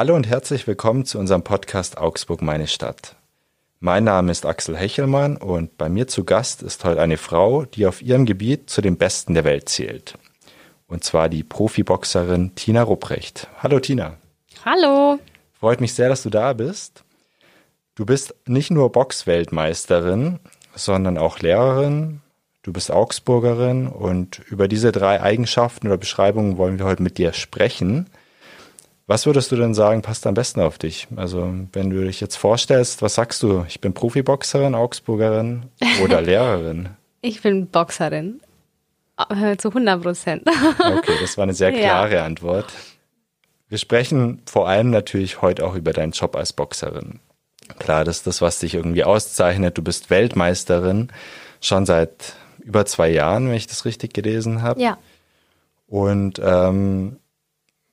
Hallo und herzlich willkommen zu unserem Podcast Augsburg meine Stadt. Mein Name ist Axel Hechelmann und bei mir zu Gast ist heute eine Frau, die auf ihrem Gebiet zu den Besten der Welt zählt. Und zwar die Profiboxerin Tina Rupprecht. Hallo Tina. Hallo. Freut mich sehr, dass du da bist. Du bist nicht nur Boxweltmeisterin, sondern auch Lehrerin. Du bist Augsburgerin und über diese drei Eigenschaften oder Beschreibungen wollen wir heute mit dir sprechen. Was würdest du denn sagen, passt am besten auf dich? Also, wenn du dich jetzt vorstellst, was sagst du? Ich bin Profiboxerin, Augsburgerin oder Lehrerin? ich bin Boxerin. Äh, zu 100 Prozent. okay, das war eine sehr klare ja. Antwort. Wir sprechen vor allem natürlich heute auch über deinen Job als Boxerin. Klar, das ist das, was dich irgendwie auszeichnet. Du bist Weltmeisterin schon seit über zwei Jahren, wenn ich das richtig gelesen habe. Ja. Und ähm,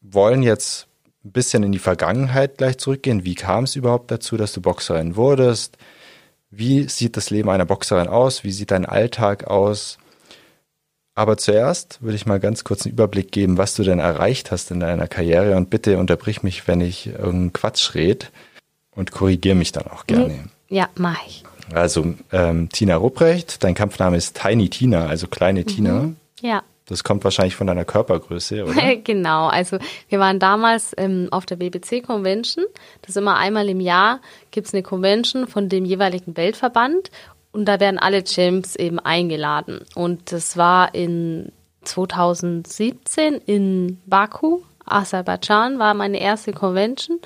wollen jetzt ein bisschen in die Vergangenheit gleich zurückgehen. Wie kam es überhaupt dazu, dass du Boxerin wurdest? Wie sieht das Leben einer Boxerin aus? Wie sieht dein Alltag aus? Aber zuerst würde ich mal ganz kurz einen Überblick geben, was du denn erreicht hast in deiner Karriere. Und bitte unterbrich mich, wenn ich irgendeinen Quatsch rede und korrigiere mich dann auch gerne. Ja, mach ich. Also ähm, Tina Rupprecht, dein Kampfname ist Tiny Tina, also kleine mhm. Tina. Ja. Das kommt wahrscheinlich von deiner Körpergröße, oder? genau. Also wir waren damals ähm, auf der BBC Convention. Das ist immer einmal im Jahr gibt es eine Convention von dem jeweiligen Weltverband und da werden alle Champs eben eingeladen. Und das war in 2017 in Baku, Aserbaidschan, war meine erste Convention.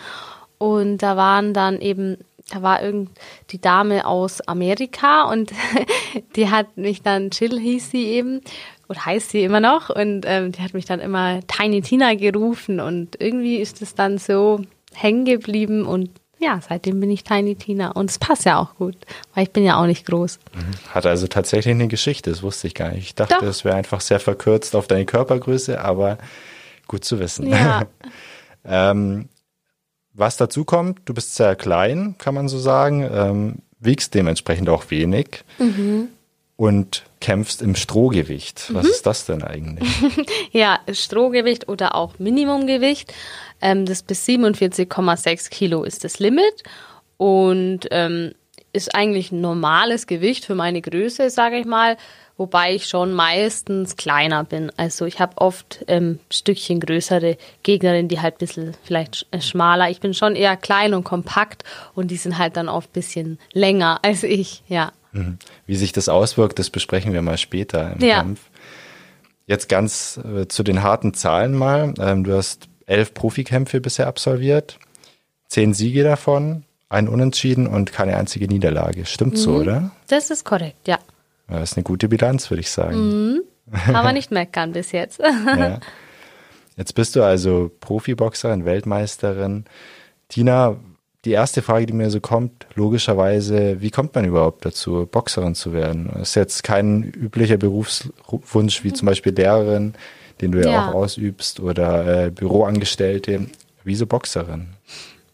Und da waren dann eben da war irgend die Dame aus Amerika und die hat mich dann, Jill hieß sie eben, oder heißt sie immer noch. Und ähm, die hat mich dann immer Tiny Tina gerufen und irgendwie ist es dann so hängen geblieben und ja, seitdem bin ich Tiny Tina und es passt ja auch gut, weil ich bin ja auch nicht groß. Mhm. Hat also tatsächlich eine Geschichte, das wusste ich gar nicht. Ich dachte, es wäre einfach sehr verkürzt auf deine Körpergröße, aber gut zu wissen. Ja. ähm, was dazu kommt, du bist sehr klein, kann man so sagen, ähm, wiegst dementsprechend auch wenig. Mhm und kämpfst im Strohgewicht. Was mhm. ist das denn eigentlich? ja, Strohgewicht oder auch Minimumgewicht. Ähm, das bis 47,6 Kilo ist das Limit und ähm, ist eigentlich ein normales Gewicht für meine Größe, sage ich mal. Wobei ich schon meistens kleiner bin. Also ich habe oft ähm, Stückchen größere Gegnerinnen, die halt ein bisschen vielleicht äh, schmaler. Ich bin schon eher klein und kompakt und die sind halt dann oft ein bisschen länger als ich, ja. Mhm. Wie sich das auswirkt, das besprechen wir mal später im ja. Kampf. Jetzt ganz äh, zu den harten Zahlen mal. Ähm, du hast elf Profikämpfe bisher absolviert, zehn Siege davon, ein Unentschieden und keine einzige Niederlage. Stimmt mhm. so, oder? Das ist korrekt, ja. Das ist eine gute Bilanz, würde ich sagen. Mhm. Man nicht meckern bis jetzt. ja. Jetzt bist du also Profiboxerin, Weltmeisterin. Tina, die erste Frage, die mir so kommt, logischerweise, wie kommt man überhaupt dazu, Boxerin zu werden? Das ist jetzt kein üblicher Berufswunsch wie zum Beispiel Lehrerin, den du ja, ja auch ausübst, oder äh, Büroangestellte. Wieso Boxerin?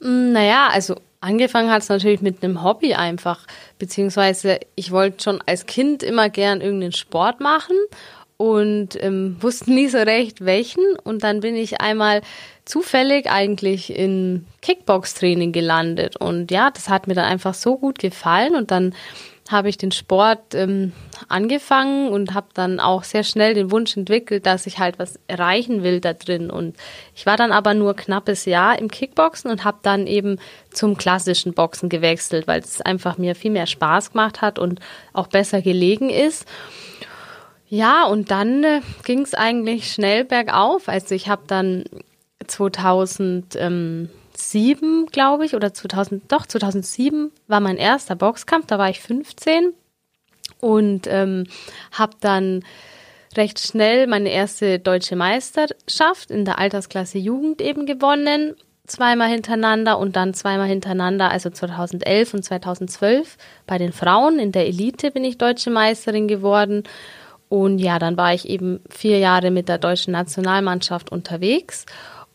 Mm, naja, also angefangen hat es natürlich mit einem Hobby einfach, beziehungsweise ich wollte schon als Kind immer gern irgendeinen Sport machen und ähm, wusste nie so recht welchen. Und dann bin ich einmal zufällig eigentlich in Kickbox-Training gelandet. Und ja, das hat mir dann einfach so gut gefallen. Und dann habe ich den Sport ähm, angefangen und habe dann auch sehr schnell den Wunsch entwickelt, dass ich halt was erreichen will da drin. Und ich war dann aber nur knappes Jahr im Kickboxen und habe dann eben zum klassischen Boxen gewechselt, weil es einfach mir viel mehr Spaß gemacht hat und auch besser gelegen ist. Ja, und dann äh, ging es eigentlich schnell bergauf. Also ich habe dann 2007, glaube ich, oder 2000, doch 2007 war mein erster Boxkampf. Da war ich 15 und ähm, habe dann recht schnell meine erste deutsche Meisterschaft in der Altersklasse Jugend eben gewonnen. Zweimal hintereinander und dann zweimal hintereinander, also 2011 und 2012 bei den Frauen. In der Elite bin ich deutsche Meisterin geworden. Und ja, dann war ich eben vier Jahre mit der deutschen Nationalmannschaft unterwegs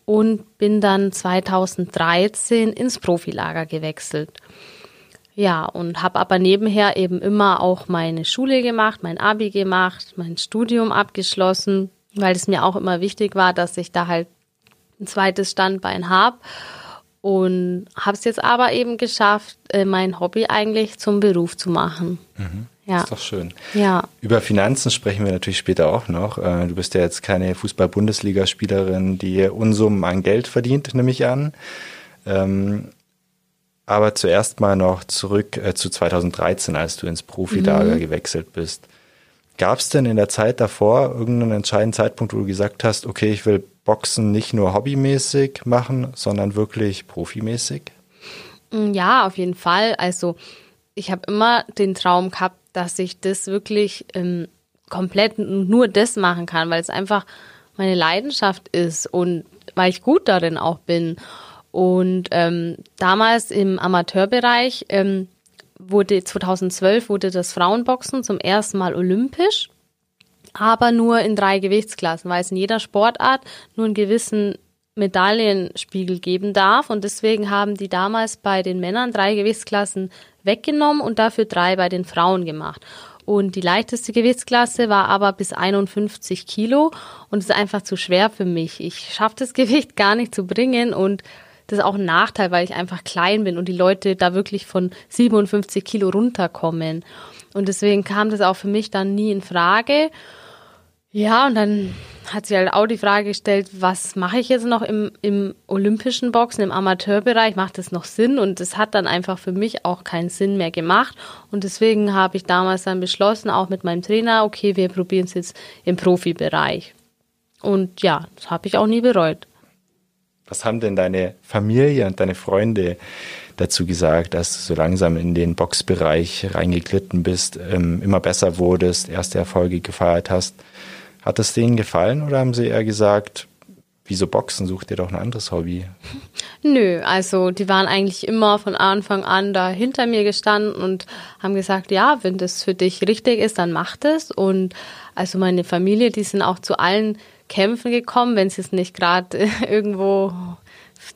und bin dann 2013 ins Profilager gewechselt. Ja, und habe aber nebenher eben immer auch meine Schule gemacht, mein Abi gemacht, mein Studium abgeschlossen, weil es mir auch immer wichtig war, dass ich da halt ein zweites Standbein habe. und habe es jetzt aber eben geschafft, äh, mein Hobby eigentlich zum Beruf zu machen. Mhm. Ja. Ist doch schön. Ja. Über Finanzen sprechen wir natürlich später auch noch. Äh, du bist ja jetzt keine Fußball-Bundesligaspielerin, die Unsummen an Geld verdient, nehme ich an. Ähm, aber zuerst mal noch zurück äh, zu 2013, als du ins Profilager mhm. gewechselt bist. Gab es denn in der Zeit davor irgendeinen entscheidenden Zeitpunkt, wo du gesagt hast, okay, ich will Boxen nicht nur hobbymäßig machen, sondern wirklich profimäßig? Mm, ja, auf jeden Fall. Also ich habe immer den Traum gehabt, dass ich das wirklich ähm, komplett nur das machen kann, weil es einfach meine Leidenschaft ist und weil ich gut darin auch bin. Und ähm, damals im Amateurbereich ähm, wurde 2012 wurde das Frauenboxen zum ersten Mal olympisch, aber nur in drei Gewichtsklassen, weil es in jeder Sportart nur einen gewissen Medaillenspiegel geben darf. Und deswegen haben die damals bei den Männern drei Gewichtsklassen weggenommen und dafür drei bei den Frauen gemacht. Und die leichteste Gewichtsklasse war aber bis 51 Kilo und ist einfach zu schwer für mich. Ich schaffe das Gewicht gar nicht zu bringen und das ist auch ein Nachteil, weil ich einfach klein bin und die Leute da wirklich von 57 Kilo runterkommen. Und deswegen kam das auch für mich dann nie in Frage. Ja, und dann hat sich halt auch die Frage gestellt, was mache ich jetzt noch im, im olympischen Boxen, im Amateurbereich? Macht das noch Sinn? Und es hat dann einfach für mich auch keinen Sinn mehr gemacht. Und deswegen habe ich damals dann beschlossen, auch mit meinem Trainer, okay, wir probieren es jetzt im Profibereich. Und ja, das habe ich auch nie bereut. Was haben denn deine Familie und deine Freunde dazu gesagt, dass du so langsam in den Boxbereich reingeglitten bist, ähm, immer besser wurdest, erste Erfolge gefeiert hast? Hat es denen gefallen oder haben sie eher gesagt, wieso Boxen, such dir doch ein anderes Hobby? Nö, also die waren eigentlich immer von Anfang an da hinter mir gestanden und haben gesagt, ja, wenn das für dich richtig ist, dann mach das. Und also meine Familie, die sind auch zu allen Kämpfen gekommen, wenn es jetzt nicht gerade irgendwo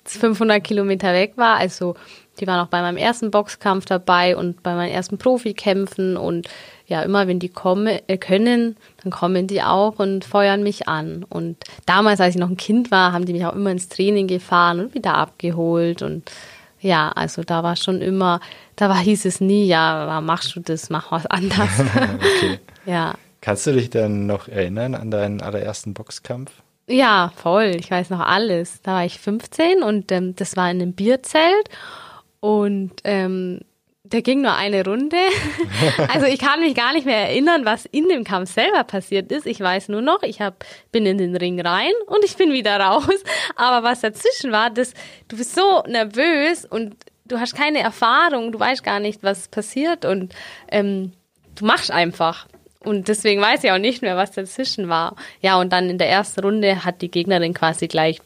500 Kilometer weg war. Also die waren auch bei meinem ersten Boxkampf dabei und bei meinen ersten Profikämpfen und ja, immer wenn die kommen, äh, können, dann kommen die auch und feuern mich an. Und damals, als ich noch ein Kind war, haben die mich auch immer ins Training gefahren und wieder abgeholt und ja, also da war schon immer, da war, hieß es nie, ja, machst du das, mach was anders. okay. Ja. Kannst du dich dann noch erinnern an deinen allerersten Boxkampf? Ja, voll. Ich weiß noch alles. Da war ich 15 und ähm, das war in einem Bierzelt und ähm, der ging nur eine Runde. Also ich kann mich gar nicht mehr erinnern, was in dem Kampf selber passiert ist. Ich weiß nur noch, ich hab, bin in den Ring rein und ich bin wieder raus. Aber was dazwischen war, das, du bist so nervös und du hast keine Erfahrung, du weißt gar nicht, was passiert und ähm, du machst einfach. Und deswegen weiß ich auch nicht mehr, was dazwischen war. Ja, und dann in der ersten Runde hat die Gegnerin quasi gleich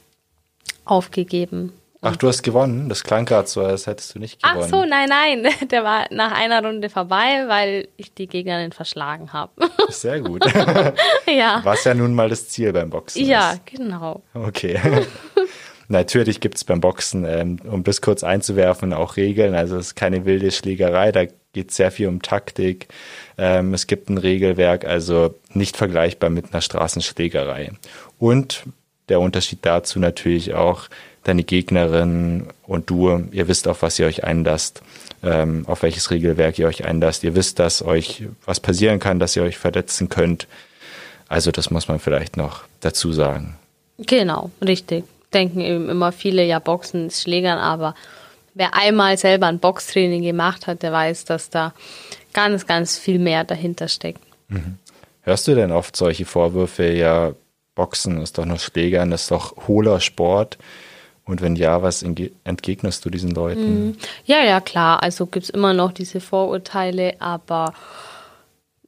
aufgegeben. Ach, du hast gewonnen? Das klang gerade so, als hättest du nicht gewonnen. Ach so, nein, nein. Der war nach einer Runde vorbei, weil ich die Gegnerin verschlagen habe. Sehr gut. ja. Was ja nun mal das Ziel beim Boxen Ja, ist. genau. Okay. Natürlich gibt es beim Boxen, ähm, um das kurz einzuwerfen, auch Regeln. Also es ist keine wilde Schlägerei, da geht sehr viel um Taktik. Ähm, es gibt ein Regelwerk, also nicht vergleichbar mit einer Straßenschlägerei. Und der Unterschied dazu natürlich auch, deine Gegnerin und du, ihr wisst, auf was ihr euch einlasst, ähm, auf welches Regelwerk ihr euch einlasst. Ihr wisst, dass euch was passieren kann, dass ihr euch verletzen könnt. Also das muss man vielleicht noch dazu sagen. Genau, richtig denken eben immer viele, ja, Boxen ist Schlägern, aber wer einmal selber ein Boxtraining gemacht hat, der weiß, dass da ganz, ganz viel mehr dahinter steckt. Mhm. Hörst du denn oft solche Vorwürfe, ja, Boxen ist doch nur Schlägern, ist doch hohler Sport? Und wenn ja, was entgegnest du diesen Leuten? Mhm. Ja, ja, klar. Also gibt es immer noch diese Vorurteile, aber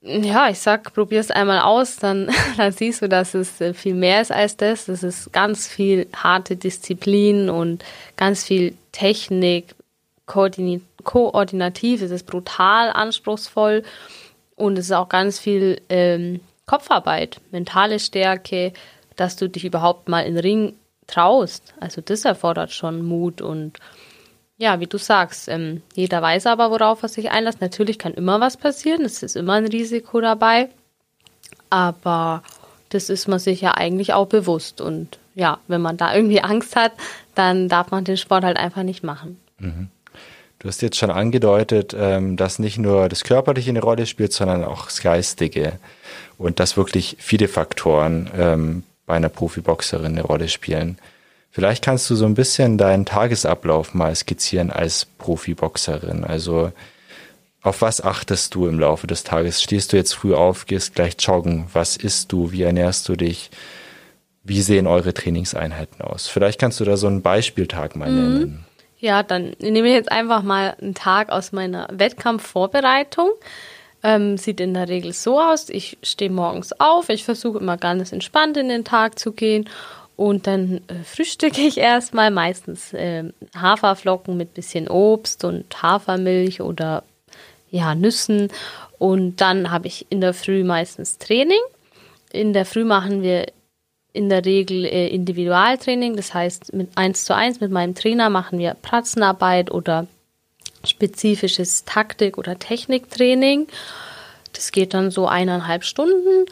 ja, ich sag, probier's einmal aus, dann, dann siehst du, dass es äh, viel mehr ist als das. Das ist ganz viel harte Disziplin und ganz viel Technik, koordinativ, es ist brutal anspruchsvoll und es ist auch ganz viel ähm, Kopfarbeit, mentale Stärke, dass du dich überhaupt mal in den Ring traust. Also das erfordert schon Mut und ja, wie du sagst, ähm, jeder weiß aber, worauf er sich einlässt. Natürlich kann immer was passieren, es ist immer ein Risiko dabei, aber das ist man sich ja eigentlich auch bewusst. Und ja, wenn man da irgendwie Angst hat, dann darf man den Sport halt einfach nicht machen. Mhm. Du hast jetzt schon angedeutet, ähm, dass nicht nur das Körperliche eine Rolle spielt, sondern auch das Geistige. Und dass wirklich viele Faktoren ähm, bei einer Profiboxerin eine Rolle spielen. Vielleicht kannst du so ein bisschen deinen Tagesablauf mal skizzieren als Profiboxerin. Also auf was achtest du im Laufe des Tages? Stehst du jetzt früh auf, gehst gleich joggen? Was isst du? Wie ernährst du dich? Wie sehen eure Trainingseinheiten aus? Vielleicht kannst du da so einen Beispieltag mal nennen. Mhm. Ja, dann nehme ich jetzt einfach mal einen Tag aus meiner Wettkampfvorbereitung. Ähm, sieht in der Regel so aus, ich stehe morgens auf, ich versuche immer ganz entspannt in den Tag zu gehen und dann äh, frühstücke ich erstmal meistens äh, Haferflocken mit bisschen Obst und Hafermilch oder ja, Nüssen. Und dann habe ich in der Früh meistens Training. In der Früh machen wir in der Regel äh, Individualtraining. Das heißt, mit eins zu eins mit meinem Trainer machen wir Pratzenarbeit oder spezifisches Taktik- oder Techniktraining. Das geht dann so eineinhalb Stunden.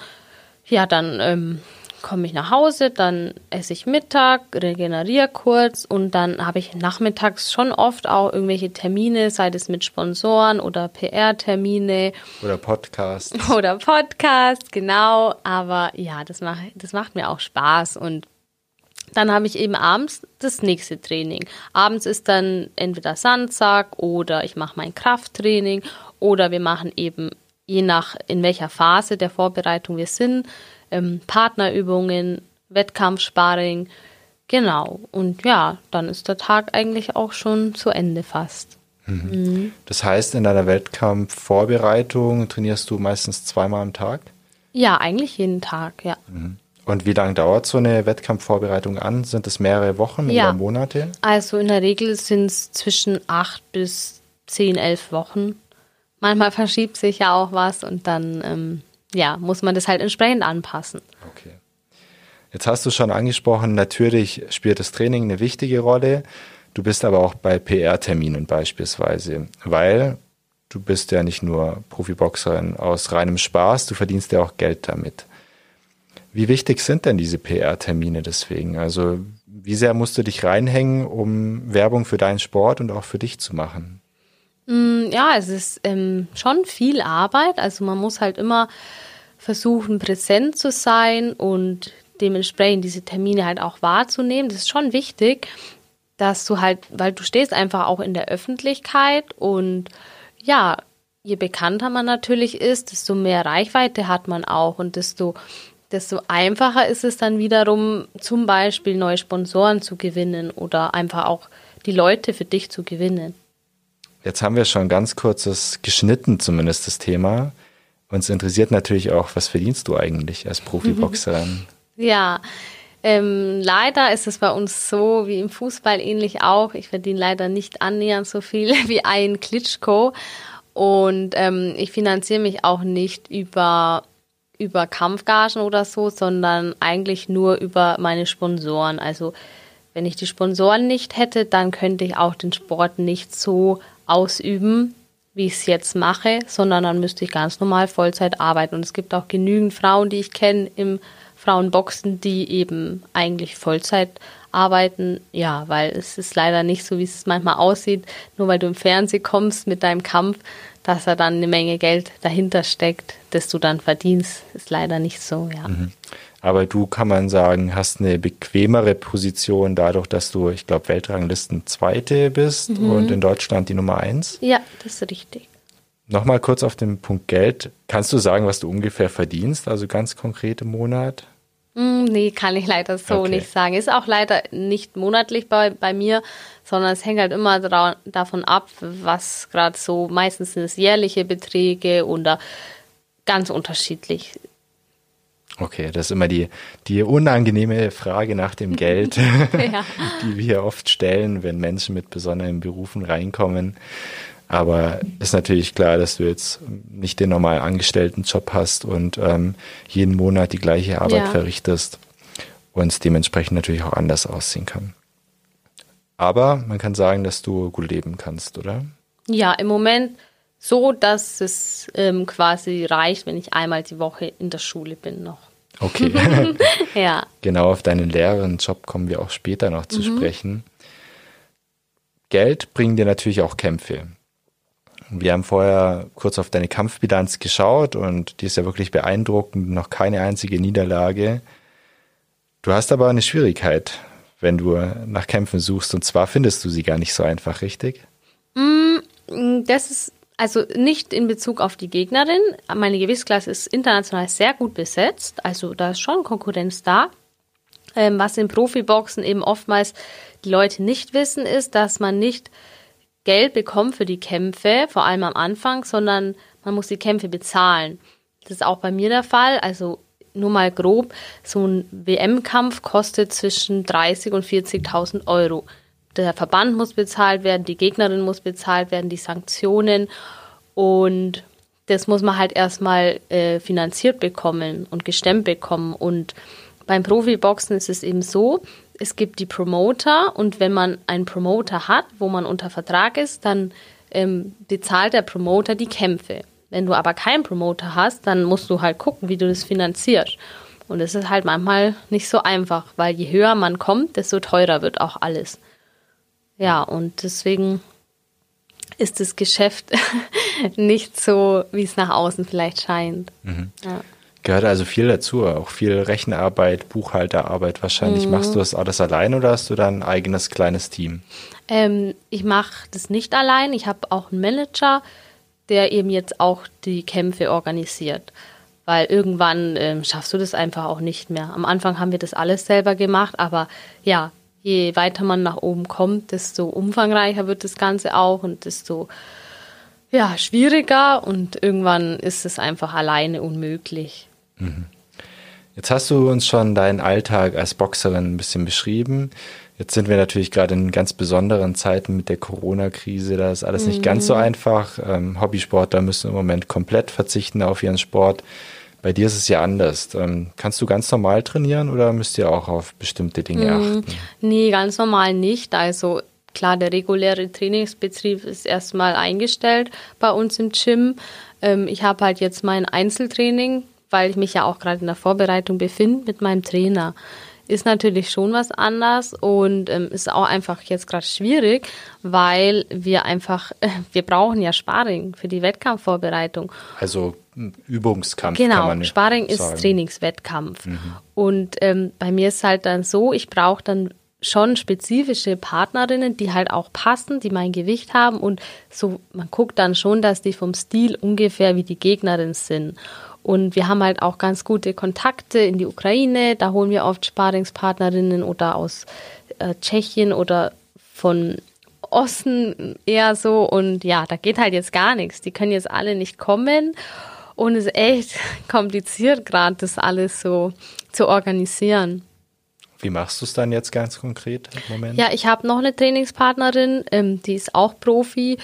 Ja, dann ähm, komme ich nach Hause, dann esse ich Mittag, regeneriere kurz und dann habe ich nachmittags schon oft auch irgendwelche Termine, sei es mit Sponsoren oder PR-Termine. Oder Podcasts. Oder Podcasts, genau. Aber ja, das, mach, das macht mir auch Spaß und dann habe ich eben abends das nächste Training. Abends ist dann entweder Sandsack oder ich mache mein Krafttraining oder wir machen eben, je nach in welcher Phase der Vorbereitung wir sind, ähm, Partnerübungen, Wettkampfsparring. Genau. Und ja, dann ist der Tag eigentlich auch schon zu Ende fast. Mhm. Mhm. Das heißt, in deiner Wettkampfvorbereitung trainierst du meistens zweimal am Tag? Ja, eigentlich jeden Tag, ja. Mhm. Und wie lange dauert so eine Wettkampfvorbereitung an? Sind es mehrere Wochen ja. oder Monate? Also in der Regel sind es zwischen acht bis zehn, elf Wochen. Manchmal verschiebt sich ja auch was und dann ähm, ja, muss man das halt entsprechend anpassen. Okay. Jetzt hast du schon angesprochen, natürlich spielt das Training eine wichtige Rolle. Du bist aber auch bei PR-Terminen beispielsweise, weil du bist ja nicht nur Profiboxerin aus reinem Spaß, du verdienst ja auch Geld damit. Wie wichtig sind denn diese PR-Termine deswegen? Also wie sehr musst du dich reinhängen, um Werbung für deinen Sport und auch für dich zu machen? Mm, ja, es ist ähm, schon viel Arbeit. Also man muss halt immer versuchen, präsent zu sein und dementsprechend diese Termine halt auch wahrzunehmen. Das ist schon wichtig, dass du halt, weil du stehst einfach auch in der Öffentlichkeit und ja, je bekannter man natürlich ist, desto mehr Reichweite hat man auch und desto, desto einfacher ist es dann wiederum, zum Beispiel neue Sponsoren zu gewinnen oder einfach auch die Leute für dich zu gewinnen. Jetzt haben wir schon ganz kurzes geschnitten, zumindest das Thema. Uns interessiert natürlich auch, was verdienst du eigentlich als Profiboxerin? Ja, ähm, leider ist es bei uns so wie im Fußball ähnlich auch. Ich verdiene leider nicht annähernd so viel wie ein Klitschko. Und ähm, ich finanziere mich auch nicht über, über Kampfgagen oder so, sondern eigentlich nur über meine Sponsoren. Also wenn ich die Sponsoren nicht hätte, dann könnte ich auch den Sport nicht so ausüben, wie ich es jetzt mache, sondern dann müsste ich ganz normal Vollzeit arbeiten. Und es gibt auch genügend Frauen, die ich kenne im Frauenboxen, die eben eigentlich Vollzeit arbeiten. Ja, weil es ist leider nicht so, wie es manchmal aussieht, nur weil du im Fernsehen kommst mit deinem Kampf, dass da dann eine Menge Geld dahinter steckt, das du dann verdienst, ist leider nicht so, ja. Mhm. Aber du kann man sagen, hast eine bequemere Position dadurch, dass du, ich glaube, Weltranglisten Zweite bist mhm. und in Deutschland die Nummer eins. Ja, das ist richtig. Nochmal kurz auf den Punkt Geld. Kannst du sagen, was du ungefähr verdienst, also ganz konkret im Monat? Mm, nee, kann ich leider so okay. nicht sagen. Ist auch leider nicht monatlich bei, bei mir, sondern es hängt halt immer davon ab, was gerade so, meistens sind es jährliche Beträge oder ganz unterschiedlich. Okay, das ist immer die, die unangenehme Frage nach dem Geld, ja. die wir oft stellen, wenn Menschen mit besonderen Berufen reinkommen. Aber ist natürlich klar, dass du jetzt nicht den normalen Angestelltenjob hast und ähm, jeden Monat die gleiche Arbeit ja. verrichtest und es dementsprechend natürlich auch anders aussehen kann. Aber man kann sagen, dass du gut leben kannst, oder? Ja, im Moment so, dass es ähm, quasi reicht, wenn ich einmal die Woche in der Schule bin noch. Okay. ja. Genau, auf deinen Lehrerinnenjob kommen wir auch später noch zu mhm. sprechen. Geld bringen dir natürlich auch Kämpfe. Wir haben vorher kurz auf deine Kampfbilanz geschaut und die ist ja wirklich beeindruckend, noch keine einzige Niederlage. Du hast aber eine Schwierigkeit, wenn du nach Kämpfen suchst und zwar findest du sie gar nicht so einfach, richtig? Mm, das ist also nicht in Bezug auf die Gegnerin. Meine Gewichtsklasse ist international sehr gut besetzt, also da ist schon Konkurrenz da. Ähm, was im Profiboxen eben oftmals die Leute nicht wissen, ist, dass man nicht Geld bekommt für die Kämpfe, vor allem am Anfang, sondern man muss die Kämpfe bezahlen. Das ist auch bei mir der Fall. Also nur mal grob, so ein WM-Kampf kostet zwischen 30 und 40.000 Euro. Der Verband muss bezahlt werden, die Gegnerin muss bezahlt werden, die Sanktionen und das muss man halt erstmal äh, finanziert bekommen und gestemmt bekommen. Und beim Profiboxen ist es eben so, es gibt die Promoter und wenn man einen Promoter hat, wo man unter Vertrag ist, dann ähm, bezahlt der Promoter die Kämpfe. Wenn du aber keinen Promoter hast, dann musst du halt gucken, wie du das finanzierst. Und es ist halt manchmal nicht so einfach, weil je höher man kommt, desto teurer wird auch alles. Ja, und deswegen ist das Geschäft nicht so, wie es nach außen vielleicht scheint. Mhm. Ja. Gehört also viel dazu, auch viel Rechenarbeit, Buchhalterarbeit wahrscheinlich. Mhm. Machst du das alles allein oder hast du da ein eigenes kleines Team? Ähm, ich mache das nicht allein. Ich habe auch einen Manager, der eben jetzt auch die Kämpfe organisiert. Weil irgendwann ähm, schaffst du das einfach auch nicht mehr. Am Anfang haben wir das alles selber gemacht, aber ja, je weiter man nach oben kommt, desto umfangreicher wird das Ganze auch und desto ja, schwieriger und irgendwann ist es einfach alleine unmöglich. Mhm. Jetzt hast du uns schon deinen Alltag als Boxerin ein bisschen beschrieben. Jetzt sind wir natürlich gerade in ganz besonderen Zeiten mit der Corona-Krise. Da ist alles mhm. nicht ganz so mhm. einfach. Ähm, Hobbysportler müssen im Moment komplett verzichten auf ihren Sport. Bei dir ist es ja anders. Ähm, kannst du ganz normal trainieren oder müsst ihr auch auf bestimmte Dinge mhm. achten? Nee, ganz normal nicht. Also klar, der reguläre Trainingsbetrieb ist erstmal eingestellt bei uns im Gym. Ähm, ich habe halt jetzt mein Einzeltraining weil ich mich ja auch gerade in der Vorbereitung befinde mit meinem Trainer. Ist natürlich schon was anders und ähm, ist auch einfach jetzt gerade schwierig, weil wir einfach, wir brauchen ja Sparring für die Wettkampfvorbereitung. Also Übungskampf. Genau, Sparring sagen. ist Trainingswettkampf. Mhm. Und ähm, bei mir ist halt dann so, ich brauche dann schon spezifische Partnerinnen, die halt auch passen, die mein Gewicht haben und so, man guckt dann schon, dass die vom Stil ungefähr wie die Gegnerin sind. Und wir haben halt auch ganz gute Kontakte in die Ukraine. Da holen wir oft Sparingspartnerinnen oder aus äh, Tschechien oder von Osten eher so. Und ja, da geht halt jetzt gar nichts. Die können jetzt alle nicht kommen. Und es ist echt kompliziert, gerade das alles so zu organisieren. Wie machst du es dann jetzt ganz konkret im Moment? Ja, ich habe noch eine Trainingspartnerin, ähm, die ist auch Profi.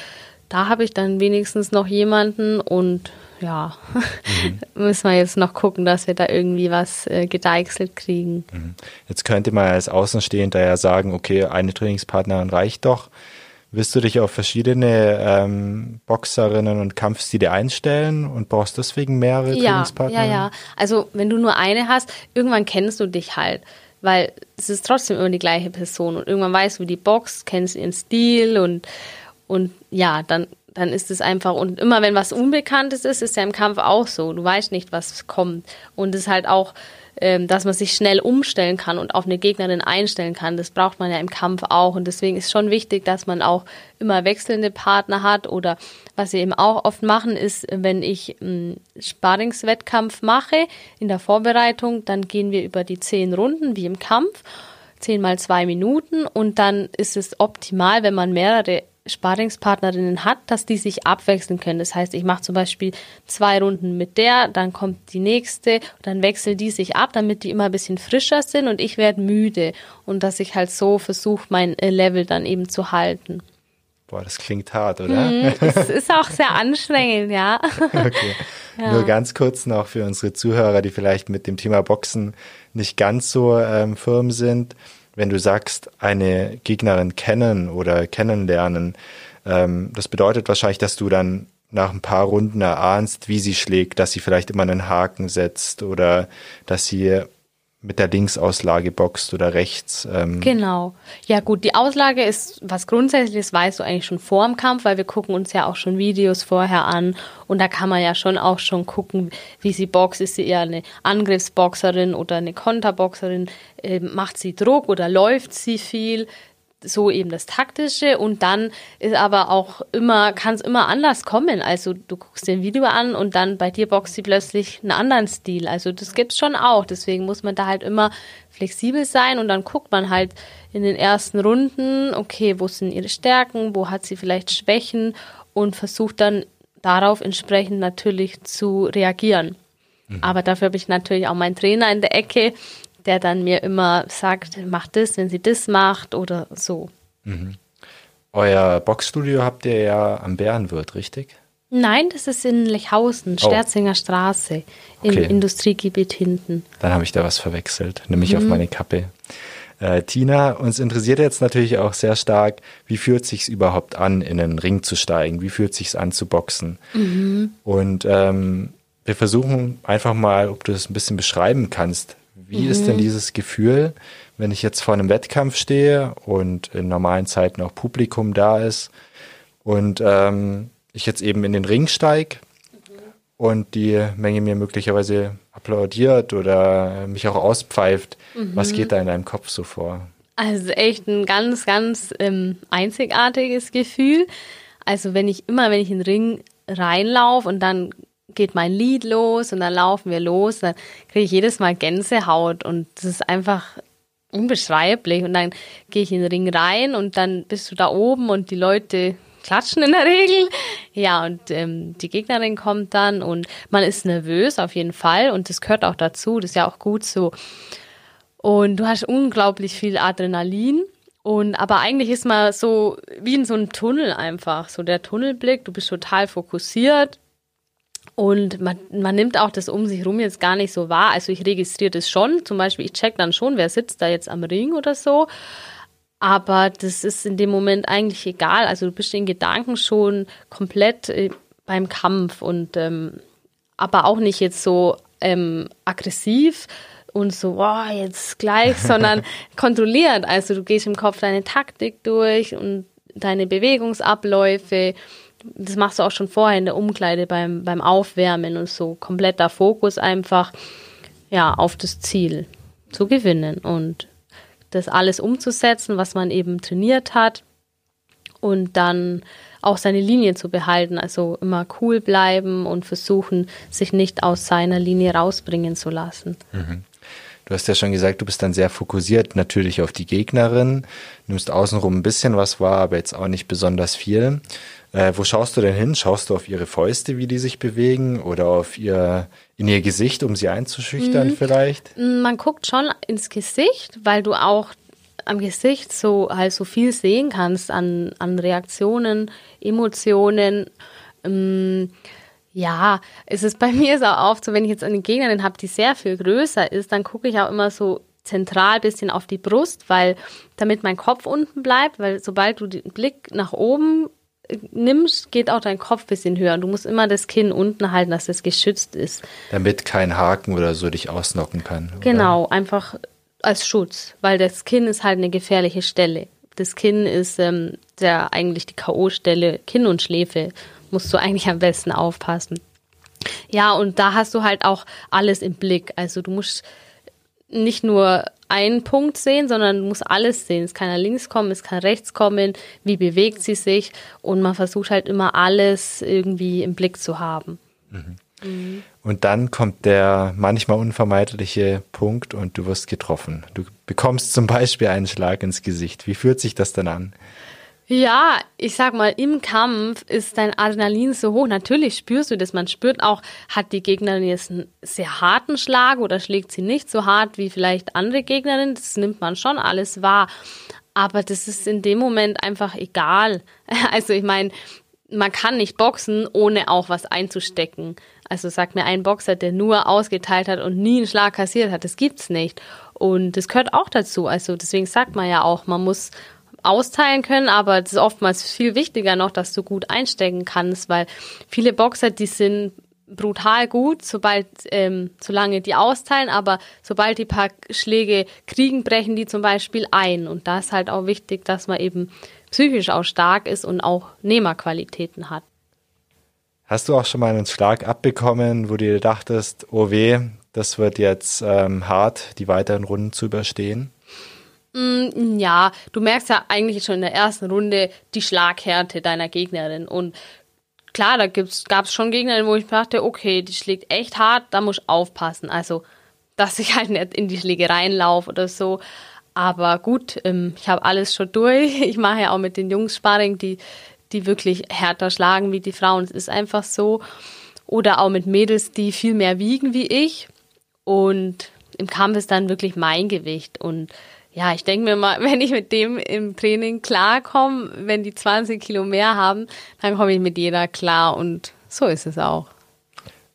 Da habe ich dann wenigstens noch jemanden und ja, mhm. müssen wir jetzt noch gucken, dass wir da irgendwie was äh, gedeichselt kriegen. Mhm. Jetzt könnte man als Außenstehender ja sagen, okay, eine Trainingspartnerin reicht doch. Willst du dich auf verschiedene ähm, Boxerinnen und Kampfstile einstellen und brauchst deswegen mehrere ja, Trainingspartner? Ja, ja. Also wenn du nur eine hast, irgendwann kennst du dich halt, weil es ist trotzdem immer die gleiche Person und irgendwann weißt du, wie die boxt, kennst ihren Stil und und ja, dann dann ist es einfach, und immer wenn was Unbekanntes ist, ist ja im Kampf auch so. Du weißt nicht, was kommt. Und es ist halt auch, dass man sich schnell umstellen kann und auf eine Gegnerin einstellen kann. Das braucht man ja im Kampf auch. Und deswegen ist schon wichtig, dass man auch immer wechselnde Partner hat. Oder was wir eben auch oft machen, ist, wenn ich einen Sparringswettkampf mache in der Vorbereitung, dann gehen wir über die zehn Runden wie im Kampf. Zehn mal zwei Minuten und dann ist es optimal, wenn man mehrere Sparingspartnerinnen hat, dass die sich abwechseln können. Das heißt, ich mache zum Beispiel zwei Runden mit der, dann kommt die nächste, dann wechseln die sich ab, damit die immer ein bisschen frischer sind und ich werde müde. Und dass ich halt so versuche, mein äh, Level dann eben zu halten. Boah, das klingt hart, oder? Mm, es ist auch sehr anstrengend, ja. Okay. Ja. Nur ganz kurz noch für unsere Zuhörer, die vielleicht mit dem Thema Boxen nicht ganz so ähm, firm sind wenn du sagst, eine Gegnerin kennen oder kennenlernen, ähm, das bedeutet wahrscheinlich, dass du dann nach ein paar Runden erahnst, wie sie schlägt, dass sie vielleicht immer einen Haken setzt oder dass sie mit der Linksauslage boxt oder rechts. Ähm. Genau. Ja gut, die Auslage ist was Grundsätzliches, weißt du eigentlich schon vor dem Kampf, weil wir gucken uns ja auch schon Videos vorher an und da kann man ja schon auch schon gucken, wie sie boxt. Ist sie eher eine Angriffsboxerin oder eine Konterboxerin? Äh, macht sie Druck oder läuft sie viel? So eben das Taktische und dann ist aber auch immer, kann es immer anders kommen. Also du guckst dir ein Video an und dann bei dir boxt sie plötzlich einen anderen Stil. Also das gibt's schon auch. Deswegen muss man da halt immer flexibel sein und dann guckt man halt in den ersten Runden, okay, wo sind ihre Stärken, wo hat sie vielleicht Schwächen und versucht dann darauf entsprechend natürlich zu reagieren. Mhm. Aber dafür habe ich natürlich auch meinen Trainer in der Ecke, der dann mir immer sagt, mach das, wenn sie das macht oder so. Mhm. Euer Boxstudio habt ihr ja am Bärenwirt, richtig? Nein, das ist in Lechhausen, oh. Sterzinger Straße, im okay. Industriegebiet hinten. Dann habe ich da was verwechselt, nämlich mhm. auf meine Kappe. Äh, Tina, uns interessiert jetzt natürlich auch sehr stark, wie fühlt es sich überhaupt an, in einen Ring zu steigen? Wie fühlt es sich an zu boxen? Mhm. Und ähm, wir versuchen einfach mal, ob du das ein bisschen beschreiben kannst. Wie mhm. ist denn mhm. dieses Gefühl, wenn ich jetzt vor einem Wettkampf stehe und in normalen Zeiten auch Publikum da ist und ähm, ich jetzt eben in den Ring steige und die Menge mir möglicherweise applaudiert oder mich auch auspfeift. Mhm. Was geht da in deinem Kopf so vor? Also echt ein ganz, ganz ähm, einzigartiges Gefühl. Also wenn ich immer, wenn ich in den Ring reinlaufe und dann geht mein Lied los und dann laufen wir los, dann kriege ich jedes Mal Gänsehaut und das ist einfach unbeschreiblich. Und dann gehe ich in den Ring rein und dann bist du da oben und die Leute klatschen in der Regel. Ja, und ähm, die Gegnerin kommt dann und man ist nervös auf jeden Fall und das gehört auch dazu, das ist ja auch gut so. Und du hast unglaublich viel Adrenalin. Und aber eigentlich ist man so wie in so einem Tunnel einfach, so der Tunnelblick, du bist total fokussiert, und man, man nimmt auch das um sich rum jetzt gar nicht so wahr. Also ich registriere das schon. Zum Beispiel, ich check dann schon, wer sitzt da jetzt am Ring oder so. Aber das ist in dem Moment eigentlich egal. Also du bist in Gedanken schon komplett äh, beim Kampf und ähm, aber auch nicht jetzt so ähm, aggressiv und so, wow, jetzt gleich, sondern kontrolliert. Also du gehst im Kopf deine Taktik durch und deine Bewegungsabläufe das machst du auch schon vorher in der Umkleide beim, beim Aufwärmen und so. Kompletter Fokus einfach, ja, auf das Ziel zu gewinnen und das alles umzusetzen, was man eben trainiert hat und dann auch seine Linie zu behalten, also immer cool bleiben und versuchen, sich nicht aus seiner Linie rausbringen zu lassen. Mhm. Du hast ja schon gesagt, du bist dann sehr fokussiert natürlich auf die Gegnerin, nimmst außenrum ein bisschen was wahr, aber jetzt auch nicht besonders viel. Äh, wo schaust du denn hin? Schaust du auf ihre Fäuste, wie die sich bewegen oder auf ihr, in ihr Gesicht, um sie einzuschüchtern mhm. vielleicht? Man guckt schon ins Gesicht, weil du auch am Gesicht so halt so viel sehen kannst an, an Reaktionen, Emotionen. Ähm, ja, es ist bei mir so oft so, wenn ich jetzt eine Gegnerin habe, die sehr viel größer ist, dann gucke ich auch immer so zentral bisschen auf die Brust, weil damit mein Kopf unten bleibt, weil sobald du den Blick nach oben nimmst, geht auch dein Kopf ein bisschen höher. Du musst immer das Kinn unten halten, dass es geschützt ist. Damit kein Haken oder so dich ausnocken kann. Oder? Genau, einfach als Schutz, weil das Kinn ist halt eine gefährliche Stelle. Das Kinn ist ähm, der eigentlich die K.O.-Stelle, Kinn und Schläfe. Musst du eigentlich am besten aufpassen. Ja, und da hast du halt auch alles im Blick. Also du musst nicht nur einen Punkt sehen, sondern du musst alles sehen. Es kann ja links kommen, es kann rechts kommen, wie bewegt sie sich und man versucht halt immer alles irgendwie im Blick zu haben. Mhm. Mhm. Und dann kommt der manchmal unvermeidliche Punkt und du wirst getroffen. Du bekommst zum Beispiel einen Schlag ins Gesicht. Wie fühlt sich das dann an? Ja, ich sag mal, im Kampf ist dein Adrenalin so hoch. Natürlich spürst du das. Man spürt auch, hat die Gegnerin jetzt einen sehr harten Schlag oder schlägt sie nicht so hart wie vielleicht andere Gegnerinnen. Das nimmt man schon alles wahr. Aber das ist in dem Moment einfach egal. Also ich meine, man kann nicht boxen, ohne auch was einzustecken. Also sagt mir ein Boxer, der nur ausgeteilt hat und nie einen Schlag kassiert hat, das gibt's nicht. Und das gehört auch dazu. Also deswegen sagt man ja auch, man muss austeilen können, aber es ist oftmals viel wichtiger noch, dass du gut einstecken kannst, weil viele Boxer, die sind brutal gut, sobald, ähm, solange die austeilen, aber sobald die paar Schläge kriegen, brechen die zum Beispiel ein. Und da ist halt auch wichtig, dass man eben psychisch auch stark ist und auch Nehmerqualitäten hat. Hast du auch schon mal einen Schlag abbekommen, wo du dir dachtest, oh weh, das wird jetzt ähm, hart, die weiteren Runden zu überstehen? Mm, ja, du merkst ja eigentlich schon in der ersten Runde die Schlaghärte deiner Gegnerin. Und klar, da gab es schon Gegner, wo ich dachte, okay, die schlägt echt hart, da muss ich aufpassen. Also, dass ich halt nicht in die Schlägereien laufe oder so. Aber gut, ähm, ich habe alles schon durch. Ich mache ja auch mit den Jungs Sparring, die, die wirklich härter schlagen wie die Frauen. Es ist einfach so. Oder auch mit Mädels, die viel mehr wiegen wie ich. Und im Kampf ist dann wirklich mein Gewicht. Und ja, ich denke mir mal, wenn ich mit dem im Training klarkomme, wenn die 20 Kilo mehr haben, dann komme ich mit jeder klar und so ist es auch.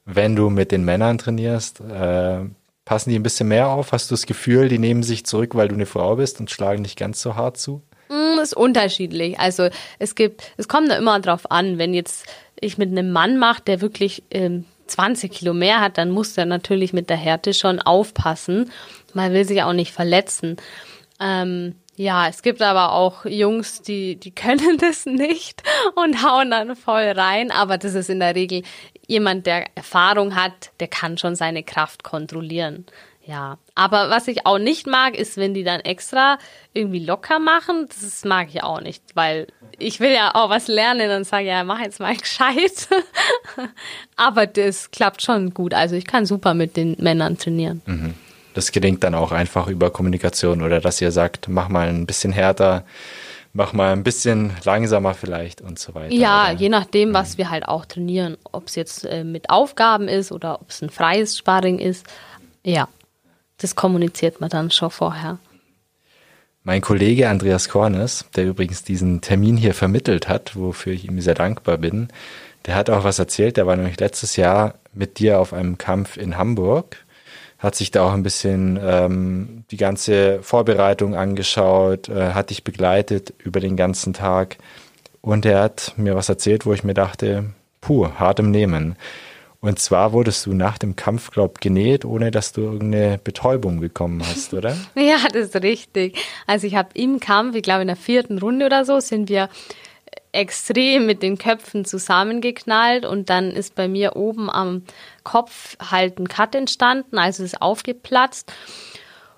Wenn du mit den Männern trainierst, äh, passen die ein bisschen mehr auf? Hast du das Gefühl, die nehmen sich zurück, weil du eine Frau bist und schlagen nicht ganz so hart zu? Mm, das ist unterschiedlich. Also es gibt, es kommt da immer drauf an, wenn jetzt ich mit einem Mann mache, der wirklich ähm, 20 Kilo mehr hat, dann muss der natürlich mit der Härte schon aufpassen. Man will sich auch nicht verletzen. Ähm, ja, es gibt aber auch Jungs, die, die können das nicht und hauen dann voll rein. Aber das ist in der Regel jemand, der Erfahrung hat, der kann schon seine Kraft kontrollieren. Ja, aber was ich auch nicht mag, ist, wenn die dann extra irgendwie locker machen. Das mag ich auch nicht, weil ich will ja auch was lernen und sage, ja, mach jetzt mal gescheit. aber das klappt schon gut. Also ich kann super mit den Männern trainieren. Mhm das gelingt dann auch einfach über Kommunikation oder dass ihr sagt, mach mal ein bisschen härter, mach mal ein bisschen langsamer vielleicht und so weiter. Ja, oder? je nachdem, was mhm. wir halt auch trainieren. Ob es jetzt äh, mit Aufgaben ist oder ob es ein freies Sparring ist. Ja, das kommuniziert man dann schon vorher. Mein Kollege Andreas Kornes, der übrigens diesen Termin hier vermittelt hat, wofür ich ihm sehr dankbar bin, der hat auch was erzählt. Der war nämlich letztes Jahr mit dir auf einem Kampf in Hamburg hat sich da auch ein bisschen ähm, die ganze Vorbereitung angeschaut, äh, hat dich begleitet über den ganzen Tag. Und er hat mir was erzählt, wo ich mir dachte, puh, hart im Nehmen. Und zwar wurdest du nach dem Kampf, glaub, genäht, ohne dass du irgendeine Betäubung bekommen hast, oder? ja, das ist richtig. Also ich habe im Kampf, ich glaube in der vierten Runde oder so, sind wir extrem mit den Köpfen zusammengeknallt und dann ist bei mir oben am Kopf halt ein Cut entstanden, also ist aufgeplatzt.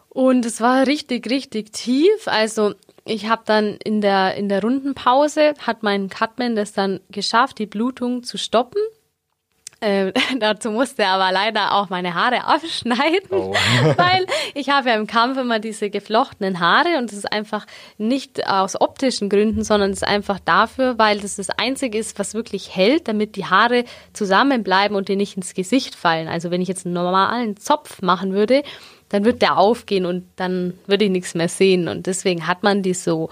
Und es war richtig, richtig tief. Also ich habe dann in der, in der Rundenpause, hat mein Cutman das dann geschafft, die Blutung zu stoppen. Äh, dazu musste er aber leider auch meine Haare abschneiden, oh. weil ich habe ja im Kampf immer diese geflochtenen Haare und das ist einfach nicht aus optischen Gründen, sondern es ist einfach dafür, weil das das Einzige ist, was wirklich hält, damit die Haare zusammenbleiben und dir nicht ins Gesicht fallen. Also wenn ich jetzt einen normalen Zopf machen würde, dann wird der aufgehen und dann würde ich nichts mehr sehen und deswegen hat man die so.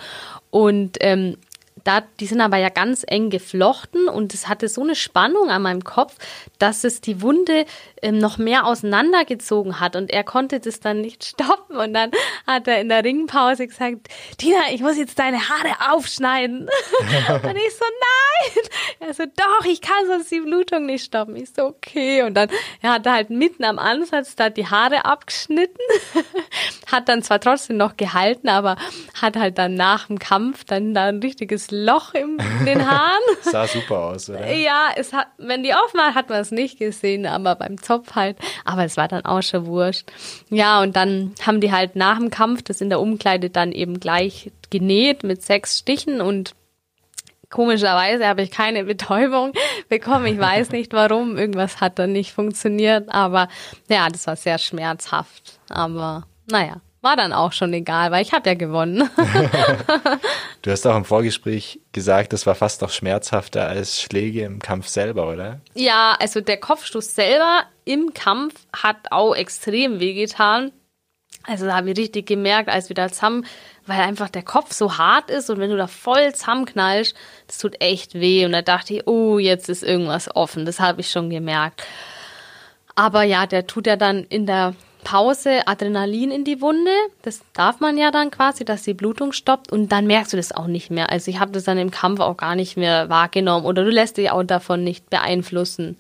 Und ähm, da, die sind aber ja ganz eng geflochten und es hatte so eine Spannung an meinem Kopf, dass es die Wunde ähm, noch mehr auseinandergezogen hat und er konnte das dann nicht stoppen und dann hat er in der Ringpause gesagt, Tina, ich muss jetzt deine Haare aufschneiden. und ich so, nein. Er so, doch, ich kann sonst die Blutung nicht stoppen. Ich so, okay. Und dann er hat er halt mitten am Ansatz da die Haare abgeschnitten, hat dann zwar trotzdem noch gehalten, aber hat halt dann nach dem Kampf dann da ein richtiges Loch im, in den Haaren. Sah super aus, oder? Ja, es hat, wenn die offen hat man es nicht gesehen, aber beim Zopf halt. Aber es war dann auch schon wurscht. Ja, und dann haben die halt nach dem Kampf das in der Umkleide dann eben gleich genäht mit sechs Stichen und komischerweise habe ich keine Betäubung bekommen. Ich weiß nicht warum. Irgendwas hat dann nicht funktioniert. Aber ja, das war sehr schmerzhaft. Aber naja war dann auch schon egal, weil ich habe ja gewonnen. du hast auch im Vorgespräch gesagt, das war fast noch schmerzhafter als Schläge im Kampf selber, oder? Ja, also der Kopfstoß selber im Kampf hat auch extrem wehgetan. Also da habe ich richtig gemerkt, als wir da zusammen, weil einfach der Kopf so hart ist und wenn du da voll zusammenknallst, das tut echt weh. Und da dachte ich, oh, jetzt ist irgendwas offen. Das habe ich schon gemerkt. Aber ja, der tut ja dann in der Pause Adrenalin in die Wunde. Das darf man ja dann quasi, dass die Blutung stoppt und dann merkst du das auch nicht mehr. Also ich habe das dann im Kampf auch gar nicht mehr wahrgenommen oder du lässt dich auch davon nicht beeinflussen.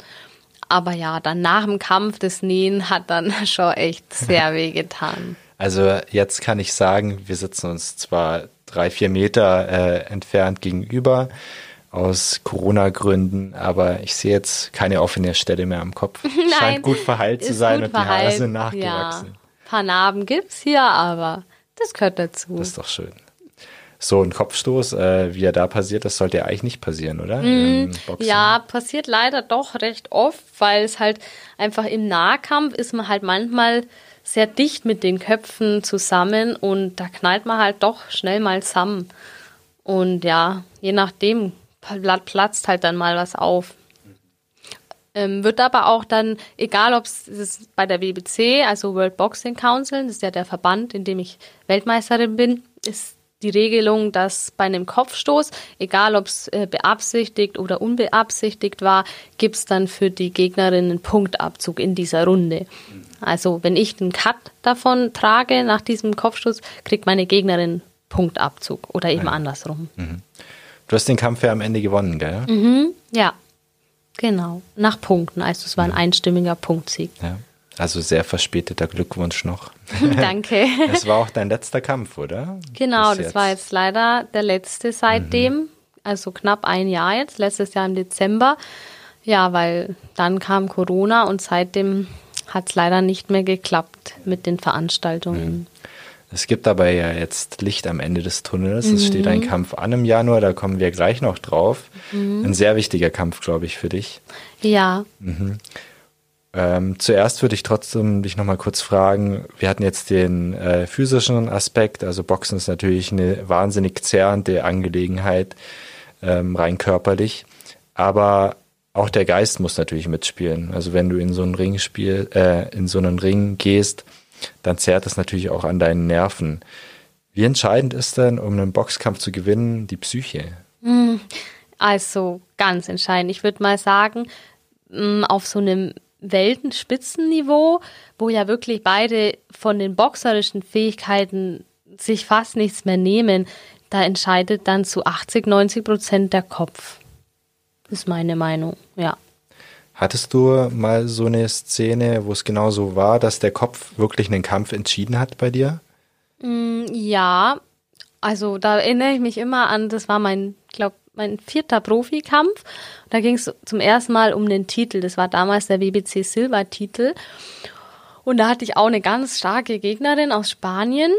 aber ja, dann nach dem Kampf das Nähen hat dann schon echt sehr weh getan. Also jetzt kann ich sagen, wir sitzen uns zwar drei, vier Meter äh, entfernt gegenüber aus Corona-Gründen, aber ich sehe jetzt keine offene Stelle mehr am Kopf. Nein, Scheint gut verheilt zu sein und die Haare sind nachgewachsen. Ja, ein paar Narben gibt's hier, aber das gehört dazu. Das ist doch schön. So ein Kopfstoß, äh, wie er da passiert, das sollte ja eigentlich nicht passieren, oder? Mm, ja, passiert leider doch recht oft, weil es halt einfach im Nahkampf ist man halt manchmal sehr dicht mit den Köpfen zusammen und da knallt man halt doch schnell mal zusammen. Und ja, je nachdem platzt halt dann mal was auf. Ähm, wird aber auch dann, egal ob es bei der WBC, also World Boxing Council, das ist ja der Verband, in dem ich Weltmeisterin bin, ist die Regelung, dass bei einem Kopfstoß, egal ob es äh, beabsichtigt oder unbeabsichtigt war, gibt es dann für die Gegnerin einen Punktabzug in dieser Runde. Also wenn ich einen Cut davon trage nach diesem Kopfstoß, kriegt meine Gegnerin Punktabzug oder eben ja. andersrum. Mhm. Du hast den Kampf ja am Ende gewonnen, gell? Mhm, ja, genau. Nach Punkten. Also es war ein einstimmiger Punktsieg. Ja. Also sehr verspäteter Glückwunsch noch. Danke. Es war auch dein letzter Kampf, oder? Genau, das war jetzt leider der letzte seitdem. Mhm. Also knapp ein Jahr jetzt, letztes Jahr im Dezember. Ja, weil dann kam Corona und seitdem hat es leider nicht mehr geklappt mit den Veranstaltungen. Mhm. Es gibt aber ja jetzt Licht am Ende des Tunnels. Mhm. Es steht ein mhm. Kampf an im Januar, da kommen wir gleich noch drauf. Mhm. Ein sehr wichtiger Kampf, glaube ich, für dich. Ja. Mhm. Ähm, zuerst würde ich trotzdem dich nochmal kurz fragen, wir hatten jetzt den äh, physischen Aspekt, also Boxen ist natürlich eine wahnsinnig zerrende Angelegenheit, ähm, rein körperlich, aber auch der Geist muss natürlich mitspielen. Also wenn du in so einen Ring spiel, äh, in so einen Ring gehst, dann zerrt das natürlich auch an deinen Nerven. Wie entscheidend ist denn, um einen Boxkampf zu gewinnen, die Psyche? Hm, also ganz entscheidend. Ich würde mal sagen, hm, auf so einem Weltenspitzenniveau, wo ja wirklich beide von den boxerischen Fähigkeiten sich fast nichts mehr nehmen, da entscheidet dann zu 80, 90 Prozent der Kopf. Ist meine Meinung, ja. Hattest du mal so eine Szene, wo es genau so war, dass der Kopf wirklich einen Kampf entschieden hat bei dir? Mm, ja, also da erinnere ich mich immer an, das war mein, glaube mein vierter Profikampf. Da ging es zum ersten Mal um den Titel. Das war damals der WBC Silber-Titel. Und da hatte ich auch eine ganz starke Gegnerin aus Spanien.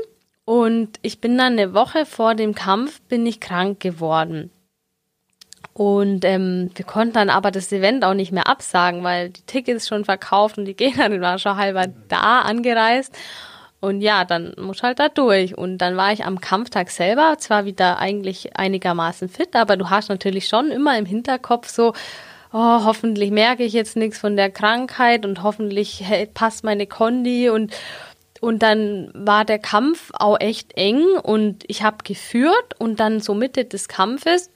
Und ich bin dann eine Woche vor dem Kampf bin ich krank geworden. Und ähm, wir konnten dann aber das Event auch nicht mehr absagen, weil die Tickets schon verkauft und die Gegnerin war schon halber da angereist. Und ja, dann muss halt da durch. Und dann war ich am Kampftag selber zwar wieder eigentlich einigermaßen fit, aber du hast natürlich schon immer im Hinterkopf so, oh, hoffentlich merke ich jetzt nichts von der Krankheit und hoffentlich passt meine Kondi und und dann war der Kampf auch echt eng und ich habe geführt und dann so Mitte des Kampfes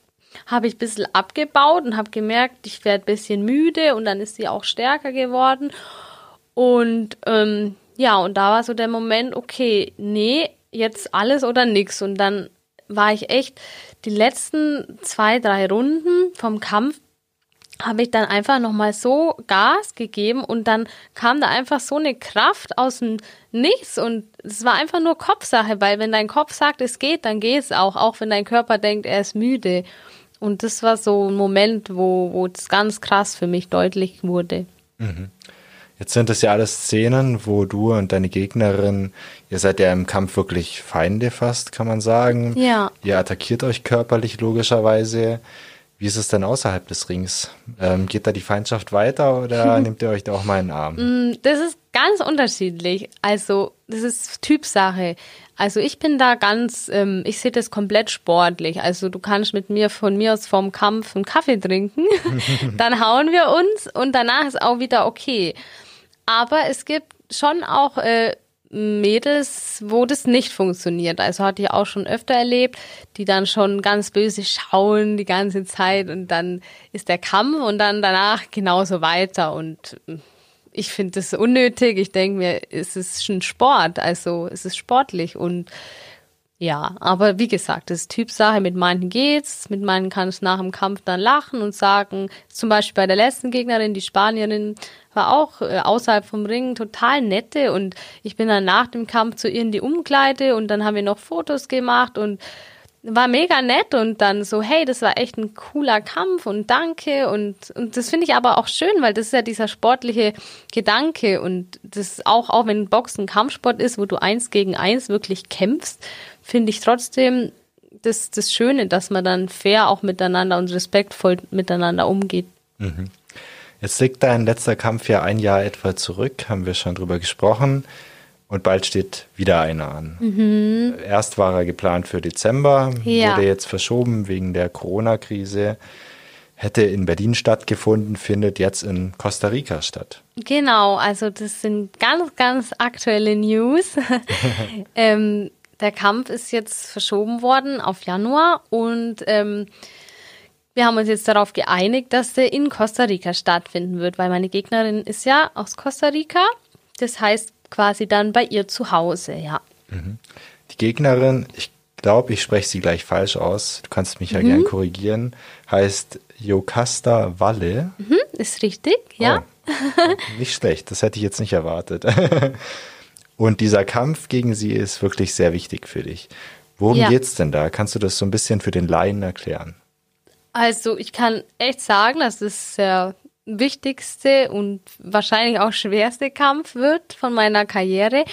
habe ich ein bisschen abgebaut und habe gemerkt, ich werde ein bisschen müde und dann ist sie auch stärker geworden. Und ähm, ja, und da war so der Moment, okay, nee, jetzt alles oder nix. Und dann war ich echt die letzten zwei, drei Runden vom Kampf habe ich dann einfach nochmal so Gas gegeben und dann kam da einfach so eine Kraft aus dem Nichts und es war einfach nur Kopfsache, weil wenn dein Kopf sagt, es geht, dann geht es auch, auch wenn dein Körper denkt, er ist müde. Und das war so ein Moment, wo, wo es ganz krass für mich deutlich wurde. Mhm. Jetzt sind das ja alles Szenen, wo du und deine Gegnerin, ihr seid ja im Kampf wirklich Feinde fast, kann man sagen. Ja. Ihr attackiert euch körperlich logischerweise. Wie ist es denn außerhalb des Rings? Ähm, geht da die Feindschaft weiter oder nehmt ihr euch da auch mal in den Arm? Mm, das ist ganz unterschiedlich. Also, das ist Typsache. Also ich bin da ganz, ähm, ich sehe das komplett sportlich. Also du kannst mit mir von mir aus vorm Kampf einen Kaffee trinken, dann hauen wir uns und danach ist auch wieder okay. Aber es gibt schon auch äh, Mädels, wo das nicht funktioniert. Also hatte ich auch schon öfter erlebt, die dann schon ganz böse schauen die ganze Zeit und dann ist der Kampf und dann danach genauso weiter und ich finde das unnötig. Ich denke mir, es ist schon Sport, also es ist sportlich. Und Ja, aber wie gesagt, das ist Typsache. Mit manchen geht's, mit manchen kann ich nach dem Kampf dann lachen und sagen, zum Beispiel bei der letzten Gegnerin, die Spanierin, war auch äh, außerhalb vom Ring total nette. Und ich bin dann nach dem Kampf zu ihr in die Umkleide. Und dann haben wir noch Fotos gemacht. Und war mega nett und dann so, hey, das war echt ein cooler Kampf und danke und, und das finde ich aber auch schön, weil das ist ja dieser sportliche Gedanke und das auch, auch wenn Boxen Kampfsport ist, wo du eins gegen eins wirklich kämpfst, finde ich trotzdem das, das Schöne, dass man dann fair auch miteinander und respektvoll miteinander umgeht. Mhm. Jetzt liegt dein letzter Kampf ja ein Jahr etwa zurück, haben wir schon drüber gesprochen. Und bald steht wieder einer an. Mhm. Erst war er geplant für Dezember, ja. wurde jetzt verschoben wegen der Corona-Krise. Hätte in Berlin stattgefunden, findet jetzt in Costa Rica statt. Genau, also das sind ganz, ganz aktuelle News. ähm, der Kampf ist jetzt verschoben worden auf Januar und ähm, wir haben uns jetzt darauf geeinigt, dass der in Costa Rica stattfinden wird, weil meine Gegnerin ist ja aus Costa Rica. Das heißt, quasi dann bei ihr zu Hause, ja. Mhm. Die Gegnerin, ich glaube, ich spreche sie gleich falsch aus, du kannst mich ja mhm. gern korrigieren, heißt Jocasta Walle. Mhm, ist richtig, ja. Oh, nicht schlecht, das hätte ich jetzt nicht erwartet. Und dieser Kampf gegen sie ist wirklich sehr wichtig für dich. Worum ja. geht's denn da? Kannst du das so ein bisschen für den Laien erklären? Also ich kann echt sagen, dass es sehr wichtigste und wahrscheinlich auch schwerste Kampf wird von meiner Karriere.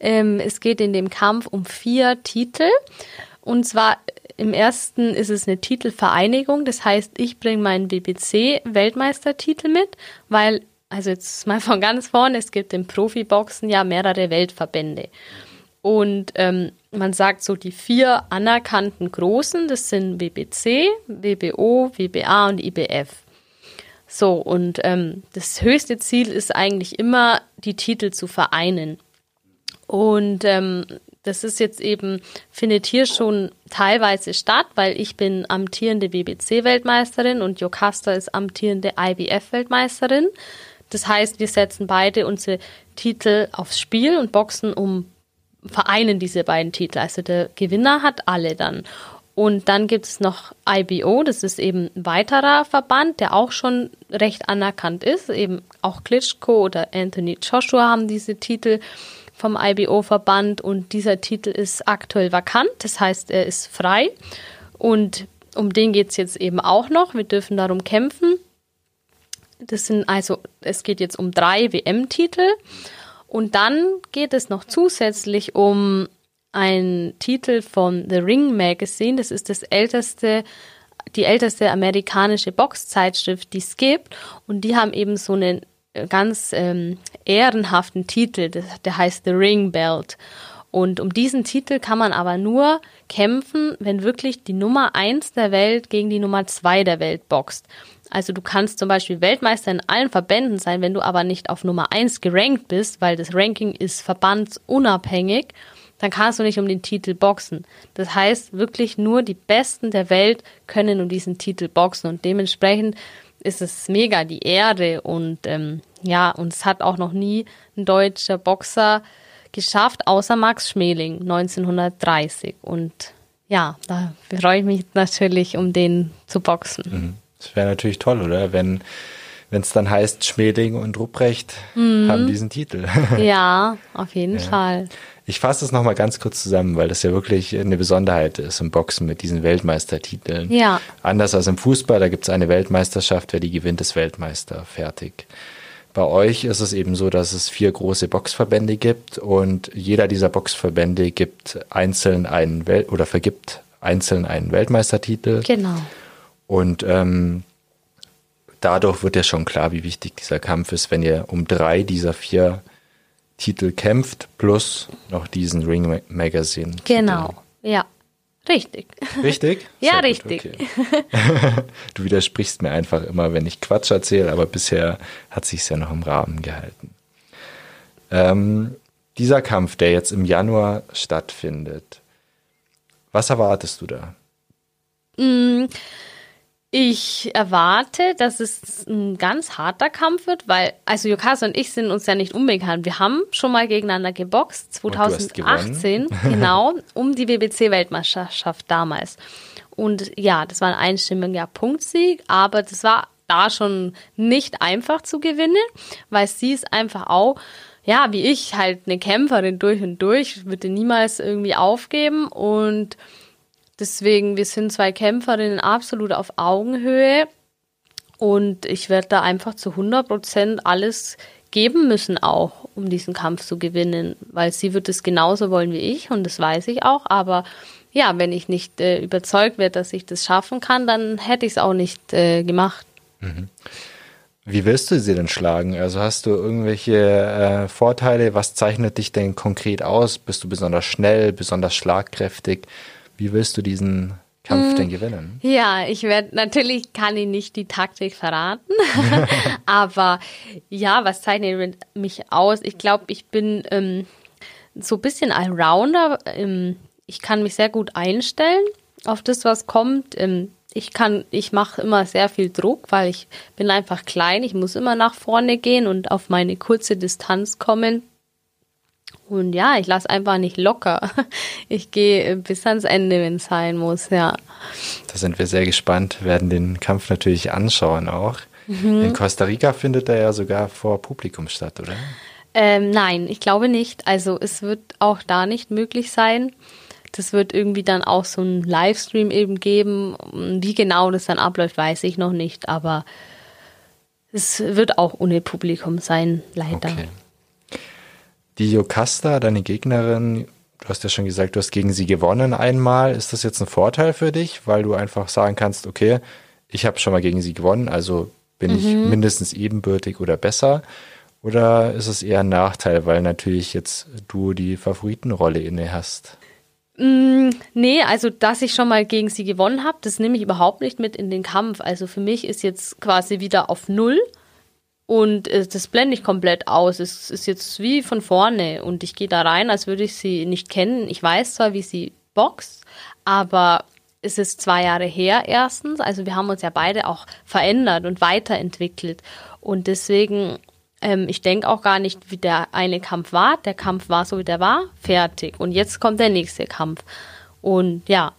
Ähm, es geht in dem Kampf um vier Titel. Und zwar im ersten ist es eine Titelvereinigung. Das heißt, ich bringe meinen BBC-Weltmeistertitel mit, weil, also jetzt mal von ganz vorne, es gibt im Profiboxen ja mehrere Weltverbände. Und ähm, man sagt so, die vier anerkannten Großen, das sind WBC, WBO, WBA und IBF. So, und ähm, das höchste Ziel ist eigentlich immer, die Titel zu vereinen. Und ähm, das ist jetzt eben, findet hier schon teilweise statt, weil ich bin amtierende BBC-Weltmeisterin und Jocasta ist amtierende IBF-Weltmeisterin. Das heißt, wir setzen beide unsere Titel aufs Spiel und boxen um, vereinen diese beiden Titel. Also der Gewinner hat alle dann. Und dann gibt es noch IBO, das ist eben ein weiterer Verband, der auch schon recht anerkannt ist. Eben auch Klitschko oder Anthony Joshua haben diese Titel vom IBO-Verband und dieser Titel ist aktuell vakant, das heißt, er ist frei. Und um den geht es jetzt eben auch noch. Wir dürfen darum kämpfen. Das sind also, es geht jetzt um drei WM-Titel. Und dann geht es noch zusätzlich um ein Titel von The Ring Magazine. Das ist das älteste, die älteste amerikanische Boxzeitschrift, die es gibt. Und die haben eben so einen äh, ganz ähm, ehrenhaften Titel, der heißt The Ring Belt. Und um diesen Titel kann man aber nur kämpfen, wenn wirklich die Nummer eins der Welt gegen die Nummer zwei der Welt boxt. Also du kannst zum Beispiel Weltmeister in allen Verbänden sein, wenn du aber nicht auf Nummer eins gerankt bist, weil das Ranking ist verbandsunabhängig dann kannst du nicht um den Titel boxen. Das heißt, wirklich nur die Besten der Welt können um diesen Titel boxen und dementsprechend ist es mega die Ehre und ähm, ja, und es hat auch noch nie ein deutscher Boxer geschafft, außer Max Schmeling 1930 und ja, da freue ich mich natürlich, um den zu boxen. Mhm. Das wäre natürlich toll, oder? Wenn wenn es dann heißt, Schmeling und Rupprecht mhm. haben diesen Titel. Ja, auf jeden ja. Fall. Ich fasse es nochmal ganz kurz zusammen, weil das ja wirklich eine Besonderheit ist im Boxen mit diesen Weltmeistertiteln. Ja. Anders als im Fußball, da gibt es eine Weltmeisterschaft, wer die gewinnt, ist Weltmeister. Fertig. Bei euch ist es eben so, dass es vier große Boxverbände gibt und jeder dieser Boxverbände gibt einzeln einen Welt oder vergibt einzeln einen Weltmeistertitel. Genau. Und ähm, dadurch wird ja schon klar, wie wichtig dieser Kampf ist, wenn ihr um drei dieser vier Titel kämpft, plus noch diesen Ring Magazine. Genau, ja. Richtig. Richtig? ja, richtig. Okay. du widersprichst mir einfach immer, wenn ich Quatsch erzähle, aber bisher hat sich ja noch im Rahmen gehalten. Ähm, dieser Kampf, der jetzt im Januar stattfindet, was erwartest du da? Mm, Ich erwarte, dass es ein ganz harter Kampf wird, weil, also Jokasa und ich sind uns ja nicht unbekannt. Wir haben schon mal gegeneinander geboxt, 2018, genau, um die WBC-Weltmeisterschaft damals. Und ja, das war ein einstimmiger Punktsieg, aber das war da schon nicht einfach zu gewinnen, weil sie ist einfach auch, ja, wie ich, halt eine Kämpferin durch und durch, würde niemals irgendwie aufgeben und Deswegen, wir sind zwei Kämpferinnen absolut auf Augenhöhe und ich werde da einfach zu 100 Prozent alles geben müssen auch, um diesen Kampf zu gewinnen, weil sie wird es genauso wollen wie ich und das weiß ich auch, aber ja, wenn ich nicht äh, überzeugt werde, dass ich das schaffen kann, dann hätte ich es auch nicht äh, gemacht. Mhm. Wie willst du sie denn schlagen? Also hast du irgendwelche äh, Vorteile? Was zeichnet dich denn konkret aus? Bist du besonders schnell, besonders schlagkräftig? Wie willst du diesen Kampf denn gewinnen? Ja, ich werde natürlich kann ich nicht die Taktik verraten, aber ja, was zeichnet mich aus? Ich glaube, ich bin ähm, so ein bisschen Allrounder. Ähm, ich kann mich sehr gut einstellen auf das, was kommt. Ähm, ich kann, ich mache immer sehr viel Druck, weil ich bin einfach klein. Ich muss immer nach vorne gehen und auf meine kurze Distanz kommen. Und ja, ich lasse einfach nicht locker. Ich gehe bis ans Ende, wenn es sein muss, ja. Da sind wir sehr gespannt, werden den Kampf natürlich anschauen auch. Mhm. In Costa Rica findet er ja sogar vor Publikum statt, oder? Ähm, nein, ich glaube nicht. Also es wird auch da nicht möglich sein. Das wird irgendwie dann auch so ein Livestream eben geben. Wie genau das dann abläuft, weiß ich noch nicht, aber es wird auch ohne Publikum sein, leider. Okay. Die Jocasta, deine Gegnerin, du hast ja schon gesagt, du hast gegen sie gewonnen einmal. Ist das jetzt ein Vorteil für dich, weil du einfach sagen kannst, okay, ich habe schon mal gegen sie gewonnen, also bin mhm. ich mindestens ebenbürtig oder besser? Oder ist es eher ein Nachteil, weil natürlich jetzt du die Favoritenrolle inne hast? Mm, nee, also dass ich schon mal gegen sie gewonnen habe, das nehme ich überhaupt nicht mit in den Kampf. Also für mich ist jetzt quasi wieder auf Null. Und äh, das blende ich komplett aus. Es ist jetzt wie von vorne und ich gehe da rein, als würde ich sie nicht kennen. Ich weiß zwar, wie sie boxt, aber es ist zwei Jahre her erstens. Also wir haben uns ja beide auch verändert und weiterentwickelt. Und deswegen, ähm, ich denke auch gar nicht, wie der eine Kampf war. Der Kampf war so, wie der war, fertig. Und jetzt kommt der nächste Kampf. Und ja,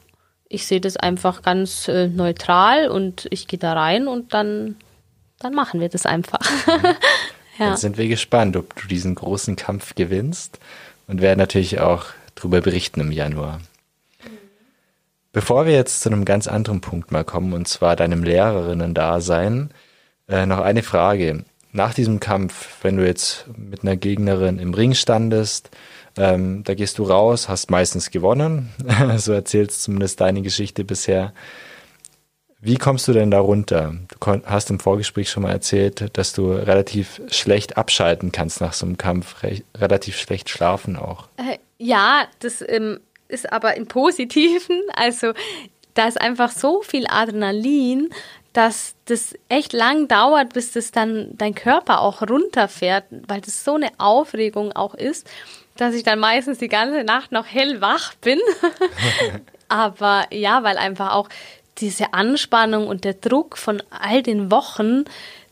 ich sehe das einfach ganz äh, neutral und ich gehe da rein und dann dann machen wir das einfach. ja. Dann sind wir gespannt, ob du diesen großen Kampf gewinnst und werden natürlich auch darüber berichten im Januar. Bevor wir jetzt zu einem ganz anderen Punkt mal kommen, und zwar deinem Lehrerinnen-Dasein, äh, noch eine Frage. Nach diesem Kampf, wenn du jetzt mit einer Gegnerin im Ring standest, ähm, da gehst du raus, hast meistens gewonnen, so erzählst zumindest deine Geschichte bisher. Wie kommst du denn da runter? Du hast im Vorgespräch schon mal erzählt, dass du relativ schlecht abschalten kannst nach so einem Kampf, relativ schlecht schlafen auch. Äh, ja, das ähm, ist aber im Positiven. Also da ist einfach so viel Adrenalin, dass das echt lang dauert, bis das dann dein Körper auch runterfährt, weil das so eine Aufregung auch ist, dass ich dann meistens die ganze Nacht noch hellwach bin. aber ja, weil einfach auch diese Anspannung und der Druck von all den Wochen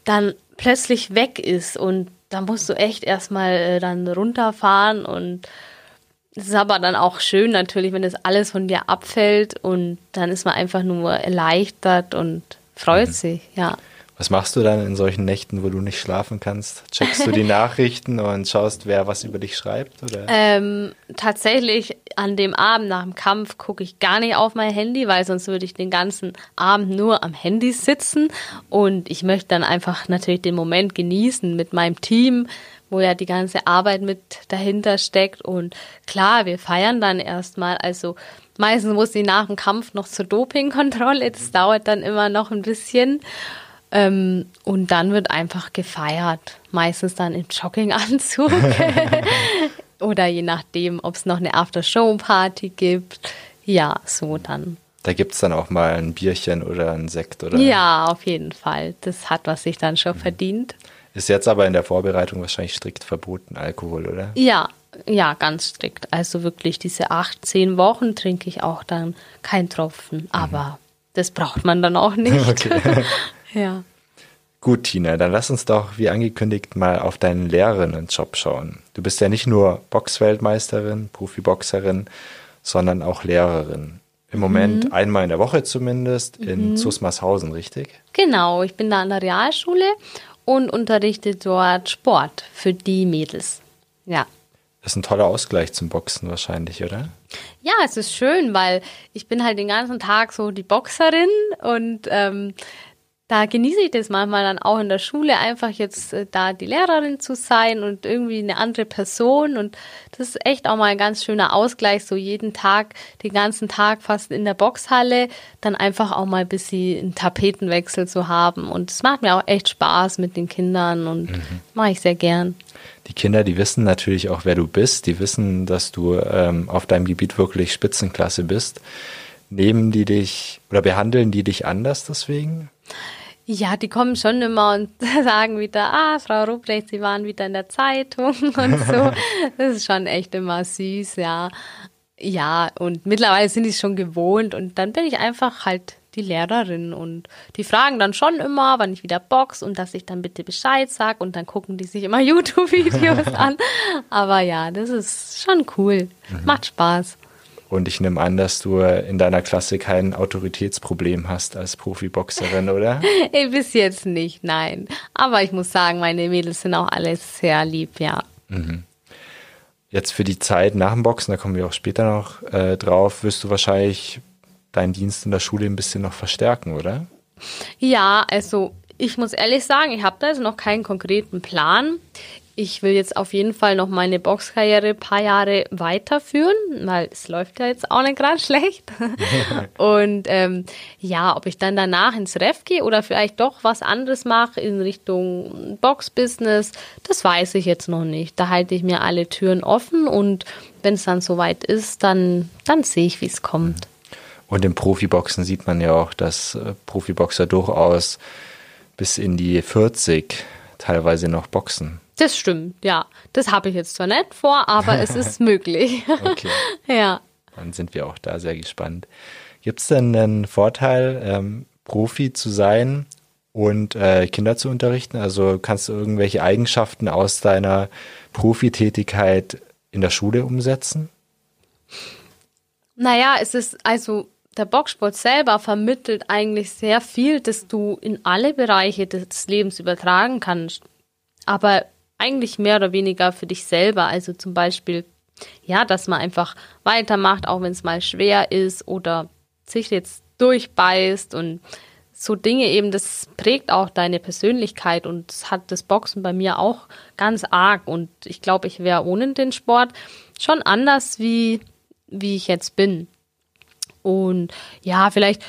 dann plötzlich weg ist und da musst du echt erstmal äh, dann runterfahren und es ist aber dann auch schön natürlich, wenn das alles von dir abfällt und dann ist man einfach nur erleichtert und freut mhm. sich, ja. Was machst du dann in solchen Nächten, wo du nicht schlafen kannst? Checkst du die Nachrichten und schaust, wer was über dich schreibt? Oder? Ähm, tatsächlich an dem Abend nach dem Kampf gucke ich gar nicht auf mein Handy, weil sonst würde ich den ganzen Abend nur am Handy sitzen. Und ich möchte dann einfach natürlich den Moment genießen mit meinem Team, wo ja die ganze Arbeit mit dahinter steckt. Und klar, wir feiern dann erstmal. Also meistens muss ich nach dem Kampf noch zur Dopingkontrolle. Das dauert dann immer noch ein bisschen. Ähm, und dann wird einfach gefeiert. Meistens dann im Jogginganzug. Oder je nachdem, ob es noch eine After-Show-Party gibt. Ja, so dann. Da gibt es dann auch mal ein Bierchen oder ein Sekt, oder? Ja, auf jeden Fall. Das hat was sich dann schon mhm. verdient. Ist jetzt aber in der Vorbereitung wahrscheinlich strikt verboten, Alkohol, oder? Ja, ja, ganz strikt. Also wirklich diese acht, zehn Wochen trinke ich auch dann kein Tropfen. Mhm. Aber das braucht man dann auch nicht. Okay. ja. Gut, Tina, dann lass uns doch, wie angekündigt, mal auf deinen Lehrerinnenjob schauen. Du bist ja nicht nur Boxweltmeisterin, Profiboxerin, sondern auch Lehrerin. Im Moment mhm. einmal in der Woche zumindest in mhm. Zusmarshausen, richtig? Genau, ich bin da an der Realschule und unterrichte dort Sport für die Mädels. Ja. Das ist ein toller Ausgleich zum Boxen wahrscheinlich, oder? Ja, es ist schön, weil ich bin halt den ganzen Tag so die Boxerin und ähm, da genieße ich das manchmal dann auch in der Schule, einfach jetzt äh, da die Lehrerin zu sein und irgendwie eine andere Person. Und das ist echt auch mal ein ganz schöner Ausgleich, so jeden Tag, den ganzen Tag fast in der Boxhalle, dann einfach auch mal ein bisschen einen Tapetenwechsel zu haben. Und es macht mir auch echt Spaß mit den Kindern und mhm. mache ich sehr gern. Die Kinder, die wissen natürlich auch, wer du bist. Die wissen, dass du ähm, auf deinem Gebiet wirklich Spitzenklasse bist. Nehmen die dich oder behandeln die dich anders deswegen? Ja, die kommen schon immer und sagen wieder, ah, Frau Ruprecht, Sie waren wieder in der Zeitung und so. Das ist schon echt immer süß, ja. Ja, und mittlerweile sind die es schon gewohnt und dann bin ich einfach halt die Lehrerin und die fragen dann schon immer, wann ich wieder box und dass ich dann bitte Bescheid sag und dann gucken die sich immer YouTube-Videos an. Aber ja, das ist schon cool. Mhm. Macht Spaß. Und ich nehme an, dass du in deiner Klasse kein Autoritätsproblem hast als Profiboxerin, oder? Bis jetzt nicht, nein. Aber ich muss sagen, meine Mädels sind auch alles sehr lieb, ja. Mhm. Jetzt für die Zeit nach dem Boxen, da kommen wir auch später noch äh, drauf, wirst du wahrscheinlich deinen Dienst in der Schule ein bisschen noch verstärken, oder? Ja, also ich muss ehrlich sagen, ich habe da jetzt noch keinen konkreten Plan ich will jetzt auf jeden Fall noch meine Boxkarriere ein paar Jahre weiterführen, weil es läuft ja jetzt auch nicht gerade schlecht. und ähm, ja, ob ich dann danach ins Ref gehe oder vielleicht doch was anderes mache in Richtung Boxbusiness, das weiß ich jetzt noch nicht. Da halte ich mir alle Türen offen und wenn es dann soweit ist, dann, dann sehe ich, wie es kommt. Und im Profiboxen sieht man ja auch, dass äh, Profiboxer durchaus bis in die 40 teilweise noch boxen. Das stimmt, ja. Das habe ich jetzt zwar nicht vor, aber es ist möglich. okay. Ja. Dann sind wir auch da sehr gespannt. Gibt es denn einen Vorteil, ähm, Profi zu sein und äh, Kinder zu unterrichten? Also kannst du irgendwelche Eigenschaften aus deiner Profitätigkeit in der Schule umsetzen? Naja, es ist also der Boxsport selber vermittelt eigentlich sehr viel, dass du in alle Bereiche des Lebens übertragen kannst. Aber eigentlich mehr oder weniger für dich selber. Also zum Beispiel, ja, dass man einfach weitermacht, auch wenn es mal schwer ist oder sich jetzt durchbeißt und so Dinge eben, das prägt auch deine Persönlichkeit und das hat das Boxen bei mir auch ganz arg und ich glaube, ich wäre ohne den Sport schon anders, wie, wie ich jetzt bin. Und ja, vielleicht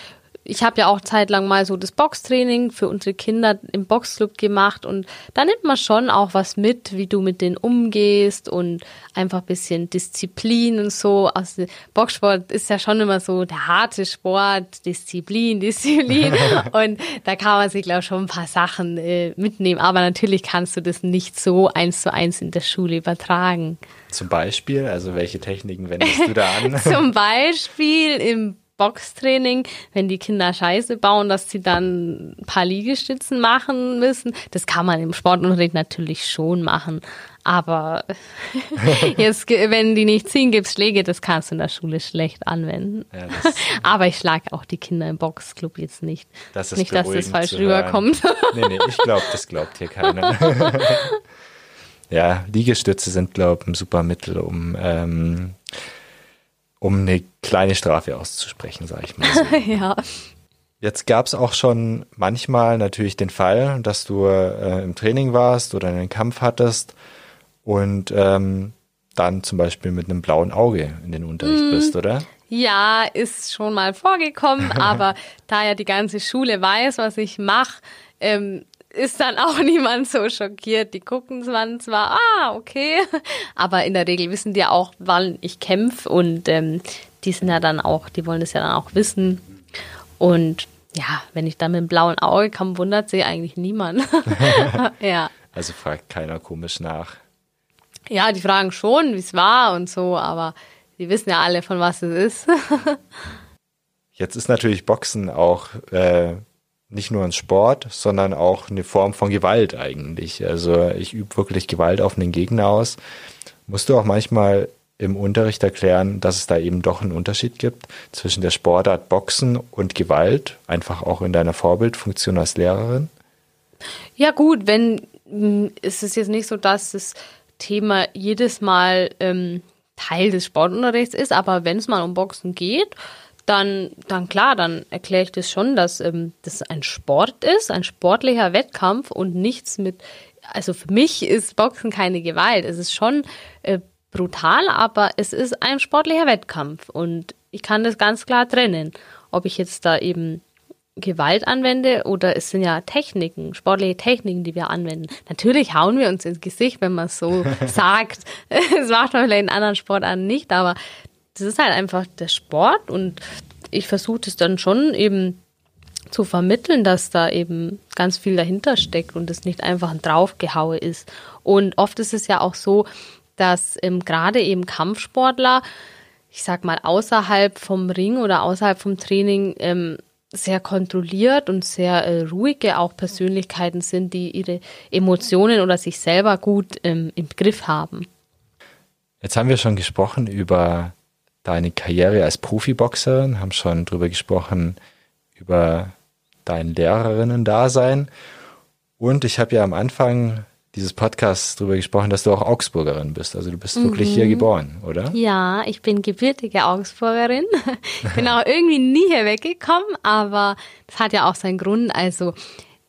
ich habe ja auch zeitlang mal so das Boxtraining für unsere Kinder im Boxclub gemacht und da nimmt man schon auch was mit, wie du mit denen umgehst und einfach ein bisschen Disziplin und so. Also Boxsport ist ja schon immer so der harte Sport, Disziplin, Disziplin und da kann man sich glaube ich schon ein paar Sachen äh, mitnehmen, aber natürlich kannst du das nicht so eins zu eins in der Schule übertragen. Zum Beispiel, also welche Techniken wendest du da an? Zum Beispiel im Boxtraining, wenn die Kinder Scheiße bauen, dass sie dann ein paar Liegestützen machen müssen. Das kann man im Sportunterricht natürlich schon machen. Aber jetzt, wenn die nicht ziehen, gibt's Schläge, das kannst du in der Schule schlecht anwenden. Ja, Aber ich schlage auch die Kinder im Boxclub jetzt nicht. Das nicht, dass das falsch rüberkommt. nee, nee, ich glaube, das glaubt hier keiner. ja, Liegestütze sind, glaube ich, ein super Mittel, um ähm, um eine kleine Strafe auszusprechen, sage ich mal. So. ja. Jetzt gab es auch schon manchmal natürlich den Fall, dass du äh, im Training warst oder einen Kampf hattest und ähm, dann zum Beispiel mit einem blauen Auge in den Unterricht mm. bist, oder? Ja, ist schon mal vorgekommen, aber da ja die ganze Schule weiß, was ich mache, ähm, ist dann auch niemand so schockiert. Die gucken zwar, zwar, ah, okay, aber in der Regel wissen die auch, wann ich kämpfe und ähm, die sind ja dann auch, die wollen das ja dann auch wissen. Und ja, wenn ich dann mit dem blauen Auge komme, wundert sich eigentlich niemand. ja. Also fragt keiner komisch nach. Ja, die fragen schon, wie es war und so, aber die wissen ja alle, von was es ist. Jetzt ist natürlich Boxen auch äh, nicht nur ein Sport, sondern auch eine Form von Gewalt eigentlich. Also ich übe wirklich Gewalt auf den Gegner aus. Musst du auch manchmal im Unterricht erklären, dass es da eben doch einen Unterschied gibt zwischen der Sportart Boxen und Gewalt, einfach auch in deiner Vorbildfunktion als Lehrerin? Ja gut, wenn hm, ist es jetzt nicht so, dass das Thema jedes Mal ähm, Teil des Sportunterrichts ist, aber wenn es mal um Boxen geht, dann, dann klar, dann erkläre ich das schon, dass ähm, das ein Sport ist, ein sportlicher Wettkampf und nichts mit, also für mich ist Boxen keine Gewalt. Es ist schon äh, brutal, aber es ist ein sportlicher Wettkampf und ich kann das ganz klar trennen. Ob ich jetzt da eben Gewalt anwende oder es sind ja Techniken, sportliche Techniken, die wir anwenden. Natürlich hauen wir uns ins Gesicht, wenn man es so sagt. Das macht man vielleicht in anderen Sportarten nicht, aber das ist halt einfach der Sport und ich versuche es dann schon eben zu vermitteln, dass da eben ganz viel dahinter steckt und es nicht einfach ein Draufgehaue ist. Und oft ist es ja auch so, dass ähm, gerade eben Kampfsportler, ich sag mal, außerhalb vom Ring oder außerhalb vom Training ähm, sehr kontrolliert und sehr äh, ruhige auch Persönlichkeiten sind, die ihre Emotionen oder sich selber gut ähm, im Griff haben. Jetzt haben wir schon gesprochen über deine Karriere als Profiboxerin, haben schon drüber gesprochen, über dein Lehrerinnen-Dasein. Und ich habe ja am Anfang dieses Podcasts darüber gesprochen, dass du auch Augsburgerin bist. Also du bist mhm. wirklich hier geboren, oder? Ja, ich bin gebürtige Augsburgerin. Ich bin auch irgendwie nie hier weggekommen, aber das hat ja auch seinen Grund. Also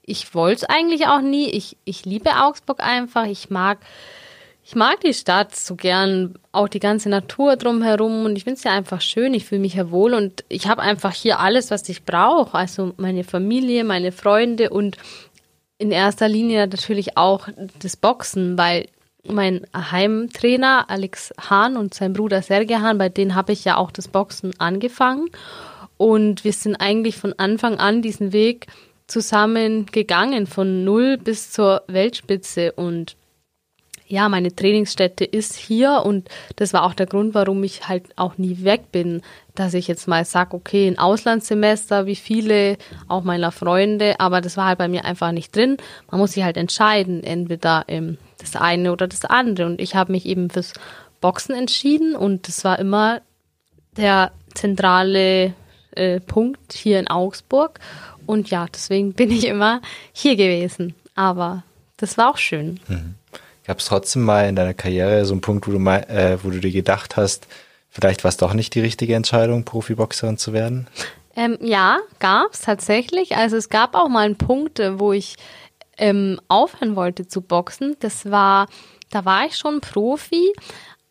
ich wollte es eigentlich auch nie. Ich, ich liebe Augsburg einfach. Ich mag ich mag die Stadt so gern, auch die ganze Natur drumherum und ich finde es ja einfach schön, ich fühle mich ja wohl und ich habe einfach hier alles, was ich brauche, also meine Familie, meine Freunde und in erster Linie natürlich auch das Boxen, weil mein Heimtrainer Alex Hahn und sein Bruder Sergei Hahn, bei denen habe ich ja auch das Boxen angefangen und wir sind eigentlich von Anfang an diesen Weg zusammen gegangen, von null bis zur Weltspitze und ja, meine Trainingsstätte ist hier und das war auch der Grund, warum ich halt auch nie weg bin, dass ich jetzt mal sage, okay, ein Auslandssemester, wie viele, auch meiner Freunde, aber das war halt bei mir einfach nicht drin. Man muss sich halt entscheiden, entweder ähm, das eine oder das andere und ich habe mich eben fürs Boxen entschieden und das war immer der zentrale äh, Punkt hier in Augsburg und ja, deswegen bin ich immer hier gewesen, aber das war auch schön. Mhm. Gab es trotzdem mal in deiner Karriere so einen Punkt, wo du, mal, äh, wo du dir gedacht hast, vielleicht war es doch nicht die richtige Entscheidung, Profiboxerin zu werden? Ähm, ja, gab es tatsächlich. Also es gab auch mal einen Punkt, äh, wo ich ähm, aufhören wollte zu boxen. Das war, da war ich schon Profi,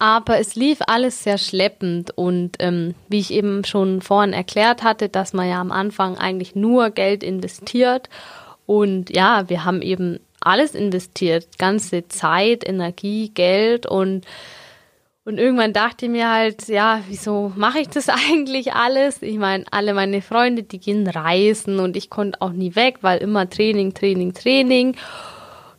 aber es lief alles sehr schleppend und ähm, wie ich eben schon vorhin erklärt hatte, dass man ja am Anfang eigentlich nur Geld investiert und ja, wir haben eben alles investiert, ganze Zeit, Energie, Geld und und irgendwann dachte ich mir halt, ja, wieso mache ich das eigentlich alles? Ich meine, alle meine Freunde, die gehen reisen und ich konnte auch nie weg, weil immer Training, Training, Training.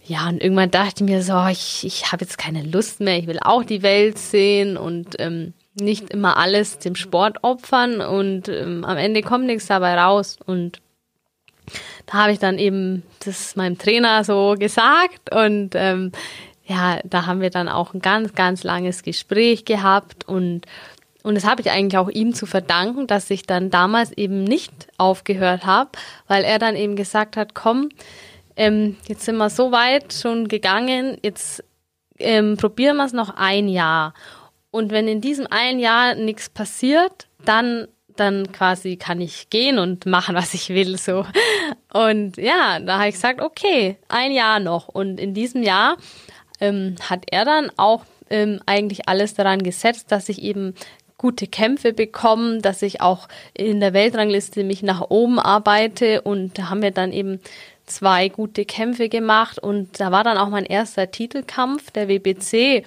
Ja, und irgendwann dachte ich mir so, ich, ich habe jetzt keine Lust mehr, ich will auch die Welt sehen und ähm, nicht immer alles dem Sport opfern und ähm, am Ende kommt nichts dabei raus. Und da habe ich dann eben das meinem Trainer so gesagt und ähm, ja, da haben wir dann auch ein ganz, ganz langes Gespräch gehabt und und das habe ich eigentlich auch ihm zu verdanken, dass ich dann damals eben nicht aufgehört habe, weil er dann eben gesagt hat, komm, ähm, jetzt sind wir so weit schon gegangen, jetzt ähm, probieren wir es noch ein Jahr. Und wenn in diesem ein Jahr nichts passiert, dann dann quasi kann ich gehen und machen, was ich will, so. Und ja, da habe ich gesagt, okay, ein Jahr noch. Und in diesem Jahr ähm, hat er dann auch ähm, eigentlich alles daran gesetzt, dass ich eben gute Kämpfe bekomme, dass ich auch in der Weltrangliste mich nach oben arbeite und da haben wir dann eben zwei gute Kämpfe gemacht und da war dann auch mein erster Titelkampf der WBC.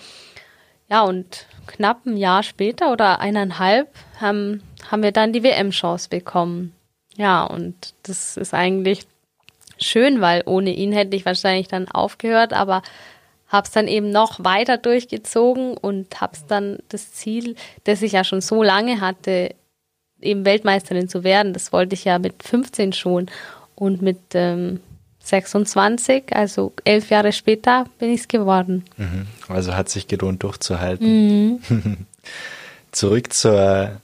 Ja, und knapp ein Jahr später oder eineinhalb haben haben wir dann die WM-Chance bekommen. Ja, und das ist eigentlich schön, weil ohne ihn hätte ich wahrscheinlich dann aufgehört, aber habe es dann eben noch weiter durchgezogen und habe es dann das Ziel, das ich ja schon so lange hatte, eben Weltmeisterin zu werden. Das wollte ich ja mit 15 schon. Und mit ähm, 26, also elf Jahre später, bin ich es geworden. Mhm. Also hat sich gelohnt, durchzuhalten. Mhm. Zurück zur,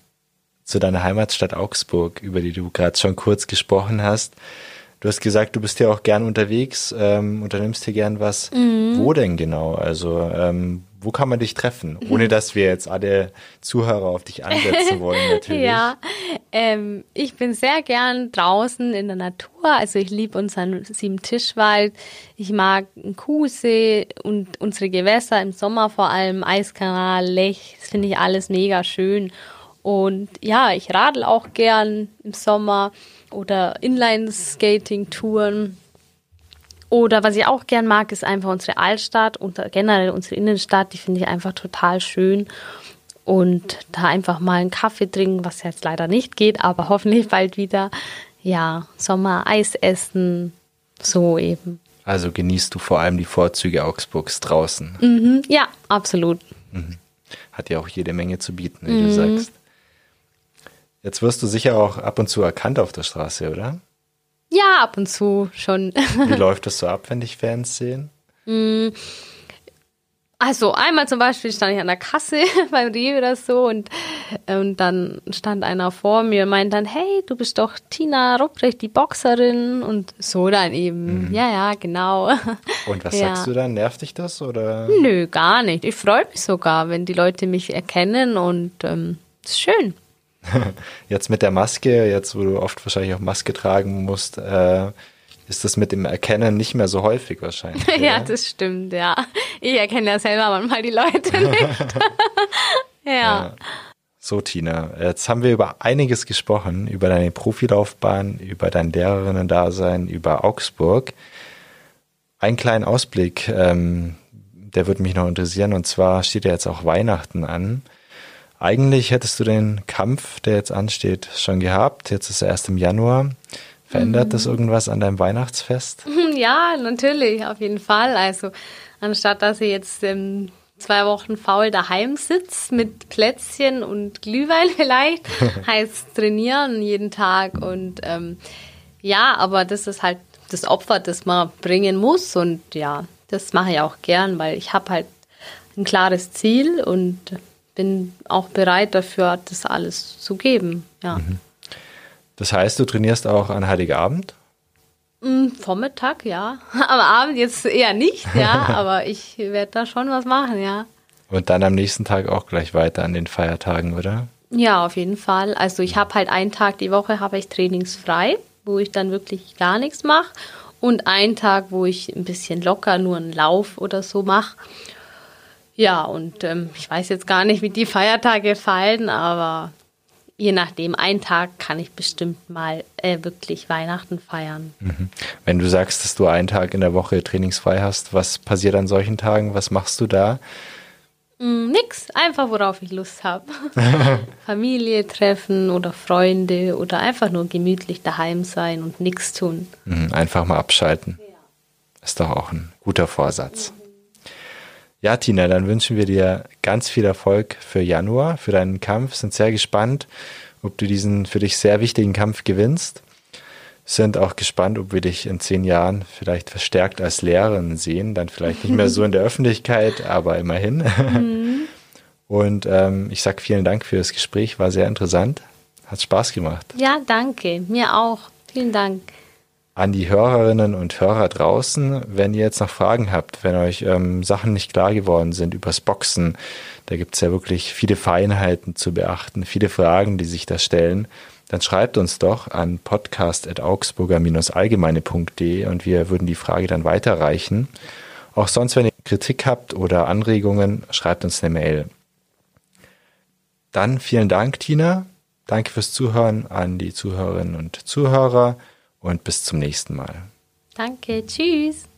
zu deiner Heimatstadt Augsburg, über die du gerade schon kurz gesprochen hast. Du hast gesagt, du bist ja auch gern unterwegs, ähm, unternimmst hier gern was. Mhm. Wo denn genau? Also ähm, wo kann man dich treffen? Ohne dass wir jetzt alle Zuhörer auf dich ansetzen wollen, natürlich. ja, ähm, ich bin sehr gern draußen in der Natur. Also ich liebe unseren Sieben-Tischwald. Ich mag Kuhsee und unsere Gewässer im Sommer vor allem, Eiskanal, Lech. Das finde ich alles mega schön. Und ja, ich radel auch gern im Sommer oder Inline-Skating-Touren. Oder was ich auch gern mag, ist einfach unsere Altstadt und generell unsere Innenstadt. Die finde ich einfach total schön. Und da einfach mal einen Kaffee trinken, was jetzt leider nicht geht, aber hoffentlich bald wieder. Ja, Sommer, Eis essen, so eben. Also genießt du vor allem die Vorzüge Augsburgs draußen. Mhm, ja, absolut. Mhm. Hat ja auch jede Menge zu bieten, wie mhm. du sagst. Jetzt wirst du sicher auch ab und zu erkannt auf der Straße, oder? Ja, ab und zu schon. Wie läuft das so ab, wenn dich Fans sehen? Mm. Also einmal zum Beispiel stand ich an der Kasse beim Rewe oder so und, und dann stand einer vor mir und meint dann, hey, du bist doch Tina Rupprecht, die Boxerin und so dann eben. Mhm. Ja, ja, genau. Und was ja. sagst du dann? Nervt dich das oder? Nö, gar nicht. Ich freue mich sogar, wenn die Leute mich erkennen und ähm, ist schön. Jetzt mit der Maske, jetzt wo du oft wahrscheinlich auch Maske tragen musst, äh, ist das mit dem Erkennen nicht mehr so häufig wahrscheinlich. ja, das stimmt, ja. Ich erkenne ja selber manchmal die Leute nicht. ja. ja. So, Tina, jetzt haben wir über einiges gesprochen, über deine Profilaufbahn, über dein Lehrerinnen-Dasein, über Augsburg. Ein kleinen Ausblick, ähm, der würde mich noch interessieren, und zwar steht ja jetzt auch Weihnachten an. Eigentlich hättest du den Kampf, der jetzt ansteht, schon gehabt. Jetzt ist er erst im Januar. Verändert mhm. das irgendwas an deinem Weihnachtsfest? Ja, natürlich, auf jeden Fall. Also anstatt dass ich jetzt ähm, zwei Wochen faul daheim sitze mit Plätzchen und Glühwein vielleicht, heißt trainieren jeden Tag. Und ähm, ja, aber das ist halt das Opfer, das man bringen muss. Und ja, das mache ich auch gern, weil ich habe halt ein klares Ziel und bin auch bereit dafür, das alles zu geben. Ja. Mhm. Das heißt, du trainierst auch an Heiligabend? Mm, Vormittag, ja. Am Abend jetzt eher nicht, ja, aber ich werde da schon was machen, ja. Und dann am nächsten Tag auch gleich weiter an den Feiertagen, oder? Ja, auf jeden Fall. Also ich habe halt einen Tag die Woche habe ich trainingsfrei, wo ich dann wirklich gar nichts mache und einen Tag, wo ich ein bisschen locker nur einen Lauf oder so mache. Ja, und ähm, ich weiß jetzt gar nicht, wie die Feiertage fallen, aber je nachdem, einen Tag kann ich bestimmt mal äh, wirklich Weihnachten feiern. Mhm. Wenn du sagst, dass du einen Tag in der Woche trainingsfrei hast, was passiert an solchen Tagen? Was machst du da? Mm, nix, einfach worauf ich Lust habe. Familie treffen oder Freunde oder einfach nur gemütlich daheim sein und nichts tun. Mhm, einfach mal abschalten. Ja. Ist doch auch ein guter Vorsatz. Mhm. Ja, Tina, dann wünschen wir dir ganz viel Erfolg für Januar, für deinen Kampf. Sind sehr gespannt, ob du diesen für dich sehr wichtigen Kampf gewinnst. Sind auch gespannt, ob wir dich in zehn Jahren vielleicht verstärkt als Lehrerin sehen. Dann vielleicht nicht mehr so in der Öffentlichkeit, aber immerhin. Mhm. Und ähm, ich sage vielen Dank für das Gespräch, war sehr interessant. Hat Spaß gemacht. Ja, danke. Mir auch. Vielen Dank an die Hörerinnen und Hörer draußen, wenn ihr jetzt noch Fragen habt, wenn euch ähm, Sachen nicht klar geworden sind übers Boxen, da gibt es ja wirklich viele Feinheiten zu beachten, viele Fragen, die sich da stellen, dann schreibt uns doch an podcast.augsburger-allgemeine.de und wir würden die Frage dann weiterreichen. Auch sonst, wenn ihr Kritik habt oder Anregungen, schreibt uns eine Mail. Dann vielen Dank, Tina. Danke fürs Zuhören an die Zuhörerinnen und Zuhörer und bis zum nächsten Mal. Danke, tschüss.